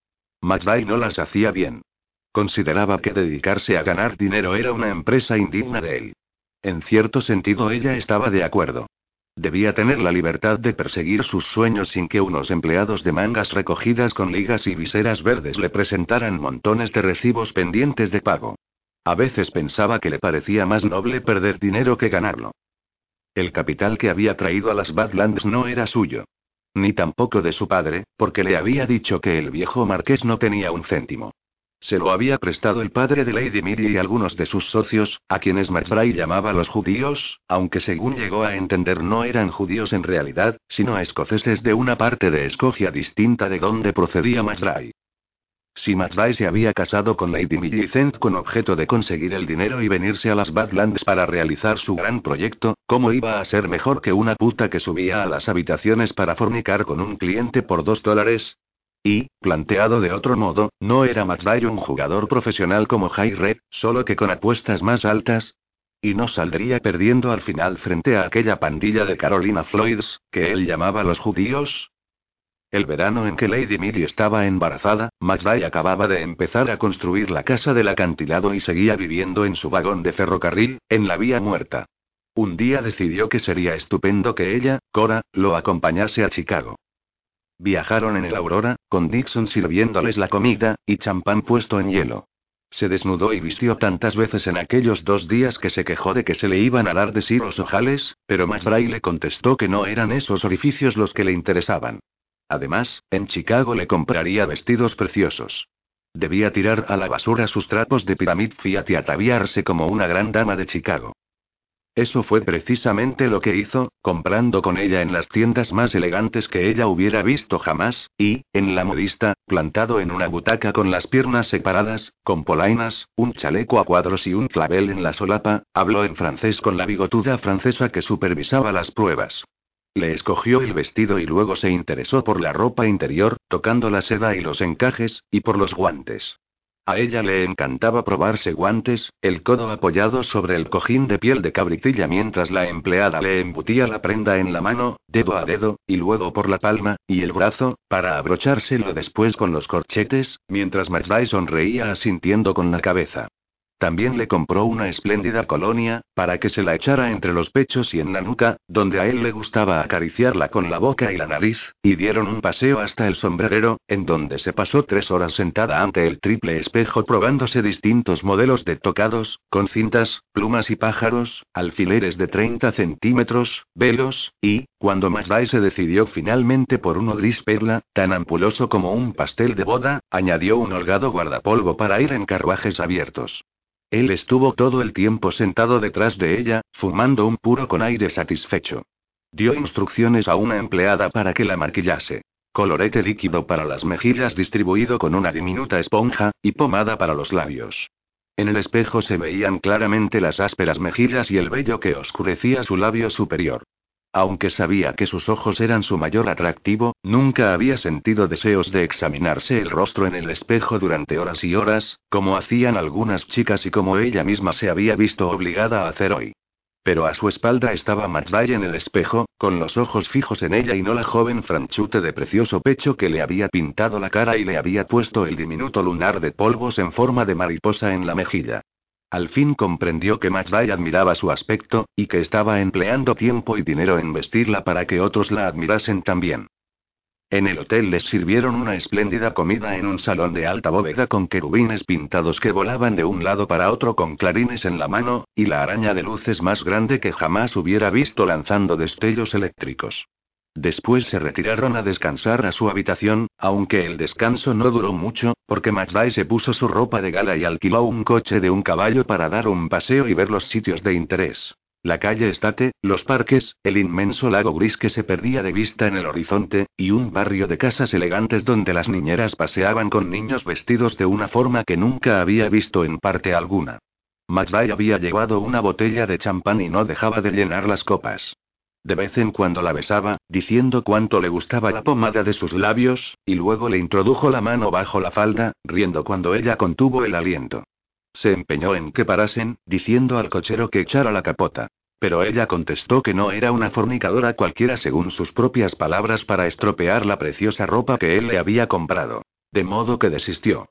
McVeigh no las hacía bien. Consideraba que dedicarse a ganar dinero era una empresa indigna de él. En cierto sentido ella estaba de acuerdo. Debía tener la libertad de perseguir sus sueños sin que unos empleados de mangas recogidas con ligas y viseras verdes le presentaran montones de recibos pendientes de pago. A veces pensaba que le parecía más noble perder dinero que ganarlo. El capital que había traído a las Badlands no era suyo. Ni tampoco de su padre, porque le había dicho que el viejo marqués no tenía un céntimo. Se lo había prestado el padre de Lady Miri y algunos de sus socios, a quienes McBride llamaba los judíos, aunque según llegó a entender no eran judíos en realidad, sino escoceses de una parte de Escocia distinta de donde procedía McBride. Si McBride se había casado con Lady Millicent con objeto de conseguir el dinero y venirse a las Badlands para realizar su gran proyecto, ¿cómo iba a ser mejor que una puta que subía a las habitaciones para fornicar con un cliente por dos dólares? Y, planteado de otro modo, ¿no era McVeigh un jugador profesional como High Red, solo que con apuestas más altas? ¿Y no saldría perdiendo al final frente a aquella pandilla de Carolina Floyds, que él llamaba los judíos? El verano en que Lady Miri estaba embarazada, McVeigh acababa de empezar a construir la casa del acantilado y seguía viviendo en su vagón de ferrocarril, en la vía muerta. Un día decidió que sería estupendo que ella, Cora, lo acompañase a Chicago. Viajaron en el Aurora, con Dixon sirviéndoles la comida, y champán puesto en hielo. Se desnudó y vistió tantas veces en aquellos dos días que se quejó de que se le iban a dar de sí los ojales, pero McBride le contestó que no eran esos orificios los que le interesaban. Además, en Chicago le compraría vestidos preciosos. Debía tirar a la basura sus trapos de piramid Fiat y ataviarse como una gran dama de Chicago. Eso fue precisamente lo que hizo, comprando con ella en las tiendas más elegantes que ella hubiera visto jamás, y, en la modista, plantado en una butaca con las piernas separadas, con polainas, un chaleco a cuadros y un clavel en la solapa, habló en francés con la bigotuda francesa que supervisaba las pruebas. Le escogió el vestido y luego se interesó por la ropa interior, tocando la seda y los encajes, y por los guantes. A ella le encantaba probarse guantes, el codo apoyado sobre el cojín de piel de cabritilla mientras la empleada le embutía la prenda en la mano, dedo a dedo, y luego por la palma, y el brazo, para abrochárselo después con los corchetes, mientras McVeigh sonreía asintiendo con la cabeza. También le compró una espléndida colonia, para que se la echara entre los pechos y en la nuca, donde a él le gustaba acariciarla con la boca y la nariz, y dieron un paseo hasta el sombrerero, en donde se pasó tres horas sentada ante el triple espejo probándose distintos modelos de tocados, con cintas, plumas y pájaros, alfileres de 30 centímetros, velos, y, cuando Masday se decidió finalmente por uno gris perla, tan ampuloso como un pastel de boda, añadió un holgado guardapolvo para ir en carruajes abiertos. Él estuvo todo el tiempo sentado detrás de ella, fumando un puro con aire satisfecho. Dio instrucciones a una empleada para que la maquillase. Colorete líquido para las mejillas distribuido con una diminuta esponja, y pomada para los labios. En el espejo se veían claramente las ásperas mejillas y el vello que oscurecía su labio superior. Aunque sabía que sus ojos eran su mayor atractivo, nunca había sentido deseos de examinarse el rostro en el espejo durante horas y horas, como hacían algunas chicas y como ella misma se había visto obligada a hacer hoy. Pero a su espalda estaba McVeigh en el espejo, con los ojos fijos en ella y no la joven franchute de precioso pecho que le había pintado la cara y le había puesto el diminuto lunar de polvos en forma de mariposa en la mejilla. Al fin comprendió que McVeigh admiraba su aspecto, y que estaba empleando tiempo y dinero en vestirla para que otros la admirasen también. En el hotel les sirvieron una espléndida comida en un salón de alta bóveda con querubines pintados que volaban de un lado para otro con clarines en la mano, y la araña de luces más grande que jamás hubiera visto lanzando destellos eléctricos. Después se retiraron a descansar a su habitación, aunque el descanso no duró mucho, porque McVeigh se puso su ropa de gala y alquiló un coche de un caballo para dar un paseo y ver los sitios de interés. La calle Estate, los parques, el inmenso lago gris que se perdía de vista en el horizonte, y un barrio de casas elegantes donde las niñeras paseaban con niños vestidos de una forma que nunca había visto en parte alguna. McBride había llevado una botella de champán y no dejaba de llenar las copas. De vez en cuando la besaba, diciendo cuánto le gustaba la pomada de sus labios, y luego le introdujo la mano bajo la falda, riendo cuando ella contuvo el aliento. Se empeñó en que parasen, diciendo al cochero que echara la capota. Pero ella contestó que no era una fornicadora cualquiera según sus propias palabras para estropear la preciosa ropa que él le había comprado. De modo que desistió.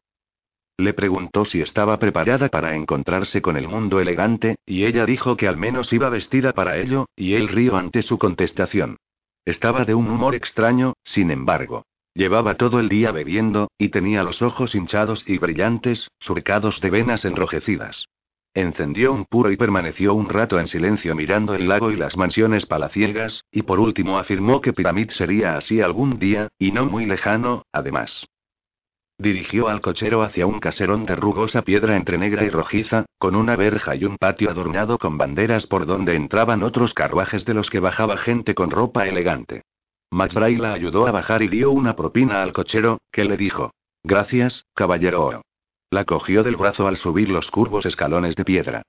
Le preguntó si estaba preparada para encontrarse con el mundo elegante, y ella dijo que al menos iba vestida para ello, y él rió ante su contestación. Estaba de un humor extraño, sin embargo. Llevaba todo el día bebiendo, y tenía los ojos hinchados y brillantes, surcados de venas enrojecidas. Encendió un puro y permaneció un rato en silencio mirando el lago y las mansiones palaciegas, y por último afirmó que Piramid sería así algún día, y no muy lejano, además. Dirigió al cochero hacia un caserón de rugosa piedra entre negra y rojiza, con una verja y un patio adornado con banderas por donde entraban otros carruajes de los que bajaba gente con ropa elegante. McBride la ayudó a bajar y dio una propina al cochero, que le dijo: Gracias, caballero. La cogió del brazo al subir los curvos escalones de piedra.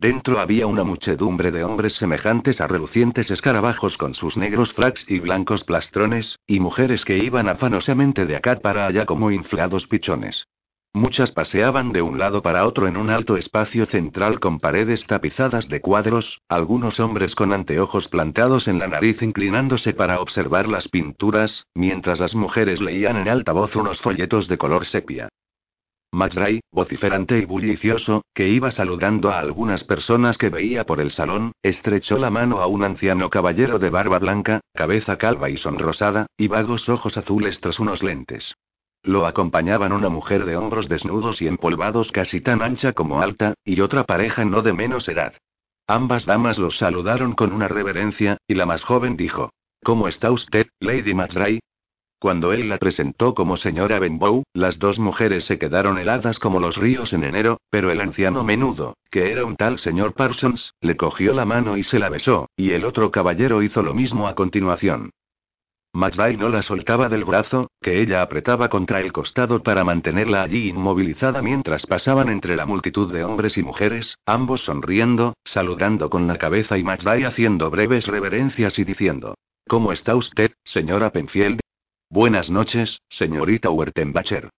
Dentro había una muchedumbre de hombres semejantes a relucientes escarabajos con sus negros fracs y blancos plastrones, y mujeres que iban afanosamente de acá para allá como inflados pichones. Muchas paseaban de un lado para otro en un alto espacio central con paredes tapizadas de cuadros, algunos hombres con anteojos plantados en la nariz inclinándose para observar las pinturas, mientras las mujeres leían en alta voz unos folletos de color sepia. McRae, vociferante y bullicioso, que iba saludando a algunas personas que veía por el salón, estrechó la mano a un anciano caballero de barba blanca, cabeza calva y sonrosada, y vagos ojos azules tras unos lentes. Lo acompañaban una mujer de hombros desnudos y empolvados casi tan ancha como alta, y otra pareja no de menos edad. Ambas damas los saludaron con una reverencia, y la más joven dijo: ¿Cómo está usted, Lady Matsray? Cuando él la presentó como señora Benbow, las dos mujeres se quedaron heladas como los ríos en enero, pero el anciano menudo, que era un tal señor Parsons, le cogió la mano y se la besó, y el otro caballero hizo lo mismo a continuación. McBride no la soltaba del brazo, que ella apretaba contra el costado para mantenerla allí inmovilizada mientras pasaban entre la multitud de hombres y mujeres, ambos sonriendo, saludando con la cabeza y McBride haciendo breves reverencias y diciendo: ¿Cómo está usted, señora Penfield? Buenas noches, señorita Wertenbacher.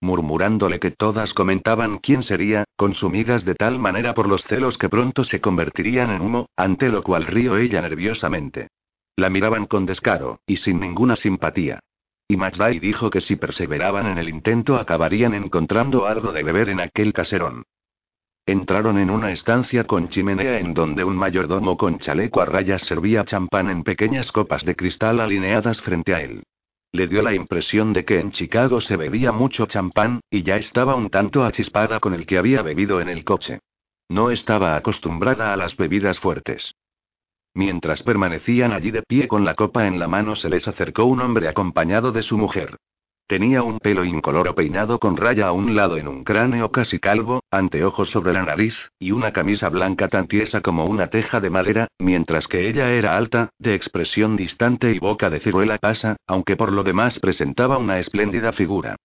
Murmurándole que todas comentaban quién sería, consumidas de tal manera por los celos que pronto se convertirían en humo, ante lo cual rió ella nerviosamente. La miraban con descaro, y sin ninguna simpatía. Y McVay dijo que si perseveraban en el intento acabarían encontrando algo de beber en aquel caserón. Entraron en una estancia con chimenea en donde un mayordomo con chaleco a rayas servía champán en pequeñas copas de cristal alineadas frente a él. Le dio la impresión de que en Chicago se bebía mucho champán, y ya estaba un tanto achispada con el que había bebido en el coche. No estaba acostumbrada a las bebidas fuertes. Mientras permanecían allí de pie con la copa en la mano se les acercó un hombre acompañado de su mujer. Tenía un pelo incoloro peinado con raya a un lado en un cráneo casi calvo, anteojos sobre la nariz, y una camisa blanca tan tiesa como una teja de madera, mientras que ella era alta, de expresión distante y boca de ciruela pasa, aunque por lo demás presentaba una espléndida figura.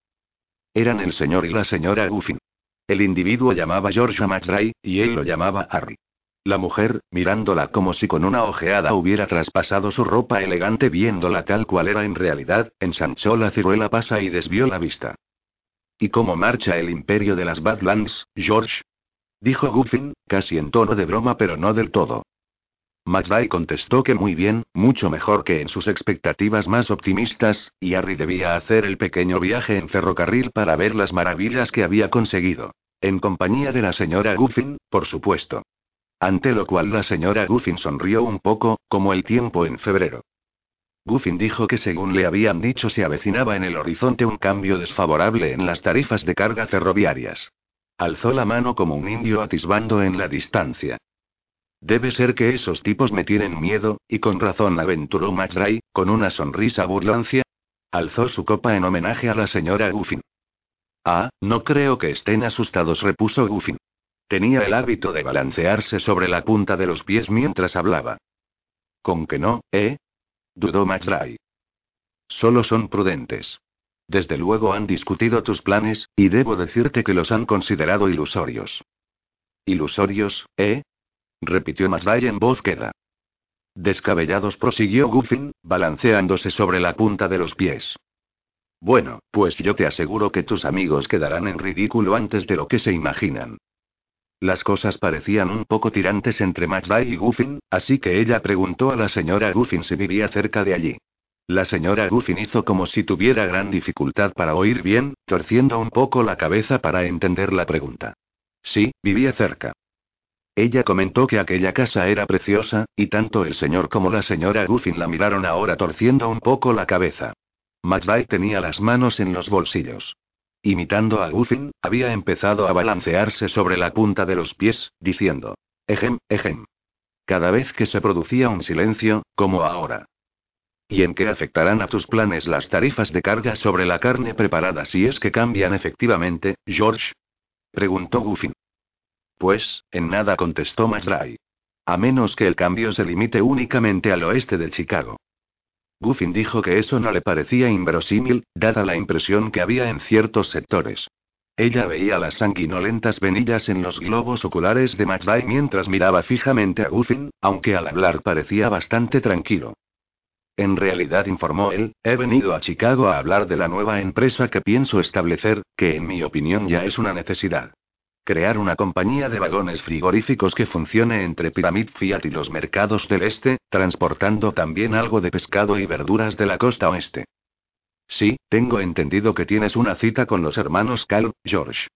Eran el señor y la señora Guffin. El individuo llamaba George McRae, y él lo llamaba Harry. La mujer, mirándola como si con una ojeada hubiera traspasado su ropa elegante viéndola tal cual era en realidad, ensanchó la ciruela pasa y desvió la vista. ¿Y cómo marcha el imperio de las Badlands, George? Dijo Guffin, casi en tono de broma pero no del todo. McVay contestó que muy bien, mucho mejor que en sus expectativas más optimistas, y Harry debía hacer el pequeño viaje en ferrocarril para ver las maravillas que había conseguido. En compañía de la señora Guffin, por supuesto. Ante lo cual la señora Guffin sonrió un poco, como el tiempo en febrero. Guffin dijo que según le habían dicho se avecinaba en el horizonte un cambio desfavorable en las tarifas de carga ferroviarias. Alzó la mano como un indio atisbando en la distancia. Debe ser que esos tipos me tienen miedo, y con razón aventuró McRae, con una sonrisa burlancia. Alzó su copa en homenaje a la señora Guffin. Ah, no creo que estén asustados, repuso Guffin. Tenía el hábito de balancearse sobre la punta de los pies mientras hablaba. ¿Con que no, eh? dudó McDry. Solo son prudentes. Desde luego han discutido tus planes, y debo decirte que los han considerado ilusorios. ¿Ilusorios, eh? repitió McDry en voz queda. Descabellados prosiguió Guffin, balanceándose sobre la punta de los pies. Bueno, pues yo te aseguro que tus amigos quedarán en ridículo antes de lo que se imaginan. Las cosas parecían un poco tirantes entre McVay y Guffin, así que ella preguntó a la señora Guffin si vivía cerca de allí. La señora Guffin hizo como si tuviera gran dificultad para oír bien, torciendo un poco la cabeza para entender la pregunta. Sí, vivía cerca. Ella comentó que aquella casa era preciosa, y tanto el señor como la señora Guffin la miraron ahora torciendo un poco la cabeza. McVay tenía las manos en los bolsillos. Imitando a Guffin, había empezado a balancearse sobre la punta de los pies, diciendo: Ejem, ejem. Cada vez que se producía un silencio, como ahora. ¿Y en qué afectarán a tus planes las tarifas de carga sobre la carne preparada si es que cambian efectivamente, George? preguntó Guffin. Pues, en nada contestó Masray. A menos que el cambio se limite únicamente al oeste de Chicago. Guffin dijo que eso no le parecía inverosímil, dada la impresión que había en ciertos sectores. Ella veía las sanguinolentas venillas en los globos oculares de McVay mientras miraba fijamente a Guffin, aunque al hablar parecía bastante tranquilo. En realidad, informó él, he venido a Chicago a hablar de la nueva empresa que pienso establecer, que en mi opinión ya es una necesidad. Crear una compañía de vagones frigoríficos que funcione entre Pyramid Fiat y los mercados del este, transportando también algo de pescado y verduras de la costa oeste. Sí, tengo entendido que tienes una cita con los hermanos Carl, George.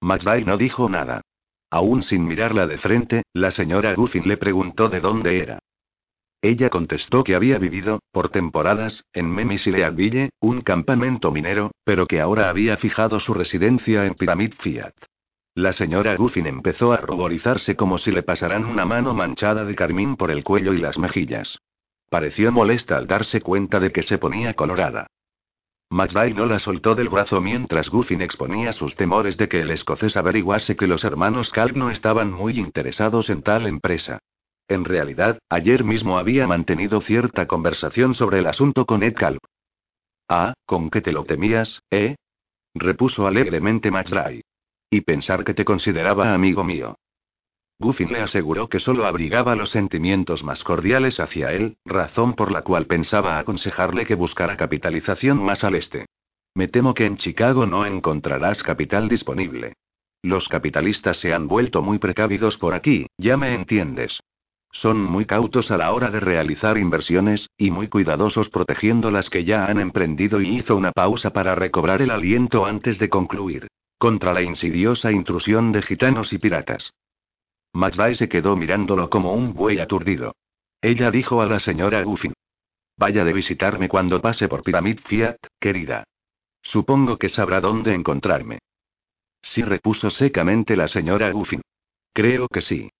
McVay no dijo nada. Aún sin mirarla de frente, la señora Guffin le preguntó de dónde era. Ella contestó que había vivido, por temporadas, en Memis y Leadville, un campamento minero, pero que ahora había fijado su residencia en Pyramid Fiat. La señora Guffin empezó a ruborizarse como si le pasaran una mano manchada de carmín por el cuello y las mejillas. Pareció molesta al darse cuenta de que se ponía colorada. McVay no la soltó del brazo mientras Guffin exponía sus temores de que el escocés averiguase que los hermanos Calp no estaban muy interesados en tal empresa. En realidad, ayer mismo había mantenido cierta conversación sobre el asunto con Ed Calp. Ah, ¿con qué te lo temías, eh? repuso alegremente McDry. Y pensar que te consideraba amigo mío. Guffin le aseguró que solo abrigaba los sentimientos más cordiales hacia él, razón por la cual pensaba aconsejarle que buscara capitalización más al este. Me temo que en Chicago no encontrarás capital disponible. Los capitalistas se han vuelto muy precavidos por aquí, ya me entiendes. Son muy cautos a la hora de realizar inversiones, y muy cuidadosos protegiendo las que ya han emprendido y hizo una pausa para recobrar el aliento antes de concluir. Contra la insidiosa intrusión de gitanos y piratas. McVay se quedó mirándolo como un buey aturdido. Ella dijo a la señora Guffin. Vaya de visitarme cuando pase por Pyramid Fiat, querida. Supongo que sabrá dónde encontrarme. Sí, repuso secamente la señora Guffin. Creo que sí.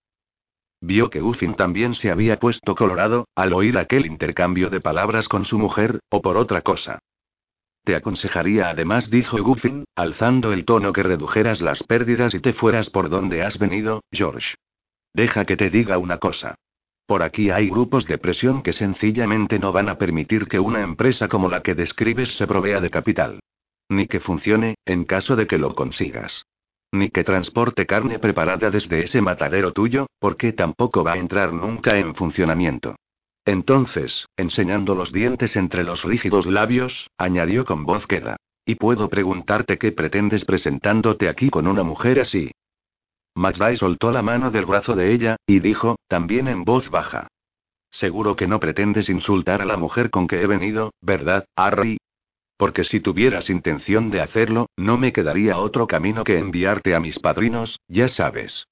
Vio que Guffin también se había puesto colorado, al oír aquel intercambio de palabras con su mujer, o por otra cosa. Te aconsejaría además, dijo Guffin, alzando el tono que redujeras las pérdidas y te fueras por donde has venido, George. Deja que te diga una cosa. Por aquí hay grupos de presión que sencillamente no van a permitir que una empresa como la que describes se provea de capital. Ni que funcione, en caso de que lo consigas. Ni que transporte carne preparada desde ese matadero tuyo, porque tampoco va a entrar nunca en funcionamiento. Entonces, enseñando los dientes entre los rígidos labios, añadió con voz queda. Y puedo preguntarte qué pretendes presentándote aquí con una mujer así. McVay soltó la mano del brazo de ella, y dijo, también en voz baja. Seguro que no pretendes insultar a la mujer con que he venido, ¿verdad, Harry? Porque si tuvieras intención de hacerlo, no me quedaría otro camino que enviarte a mis padrinos, ya sabes.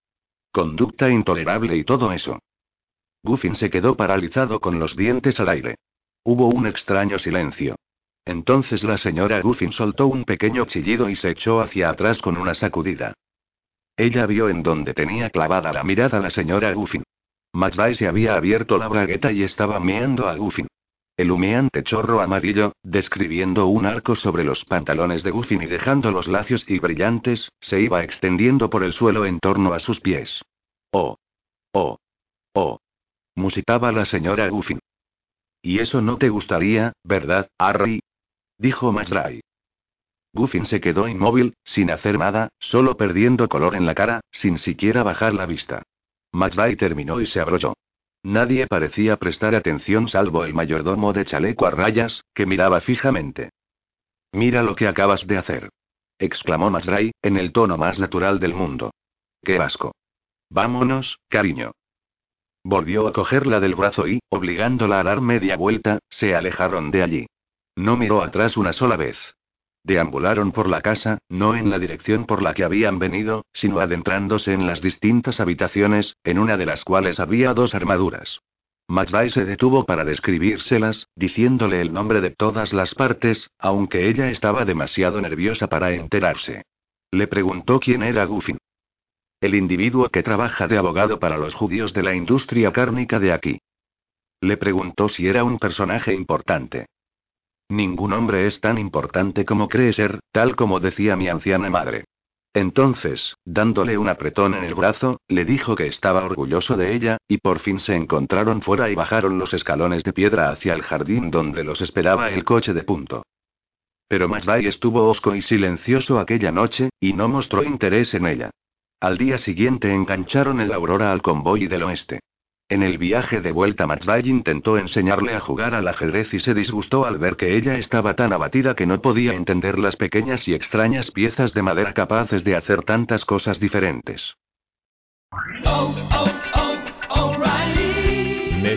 Conducta intolerable y todo eso. Guffin se quedó paralizado con los dientes al aire. Hubo un extraño silencio. Entonces la señora Guffin soltó un pequeño chillido y se echó hacia atrás con una sacudida. Ella vio en donde tenía clavada la mirada la señora Guffin. McVay se había abierto la bragueta y estaba meando a Guffin. El humeante chorro amarillo, describiendo un arco sobre los pantalones de Guffin y dejando los lacios y brillantes, se iba extendiendo por el suelo en torno a sus pies. Oh. Oh. Oh. Musitaba la señora Guffin. ¿Y eso no te gustaría, verdad, Harry? Dijo Masray. Guffin se quedó inmóvil, sin hacer nada, solo perdiendo color en la cara, sin siquiera bajar la vista. Masray terminó y se abrochó. Nadie parecía prestar atención salvo el mayordomo de chaleco a rayas, que miraba fijamente. Mira lo que acabas de hacer. exclamó Masray, en el tono más natural del mundo. ¡Qué asco! Vámonos, cariño. Volvió a cogerla del brazo y, obligándola a dar media vuelta, se alejaron de allí. No miró atrás una sola vez. Deambularon por la casa, no en la dirección por la que habían venido, sino adentrándose en las distintas habitaciones, en una de las cuales había dos armaduras. McVay se detuvo para describírselas, diciéndole el nombre de todas las partes, aunque ella estaba demasiado nerviosa para enterarse. Le preguntó quién era Guffin. El individuo que trabaja de abogado para los judíos de la industria cárnica de aquí. Le preguntó si era un personaje importante. Ningún hombre es tan importante como cree ser, tal como decía mi anciana madre. Entonces, dándole un apretón en el brazo, le dijo que estaba orgulloso de ella, y por fin se encontraron fuera y bajaron los escalones de piedra hacia el jardín donde los esperaba el coche de punto. Pero Masday estuvo hosco y silencioso aquella noche, y no mostró interés en ella. Al día siguiente engancharon el Aurora al convoy del oeste. En el viaje de vuelta McVay intentó enseñarle a jugar al ajedrez y se disgustó al ver que ella estaba tan abatida que no podía entender las pequeñas y extrañas piezas de madera capaces de hacer tantas cosas diferentes. Oh, oh, oh.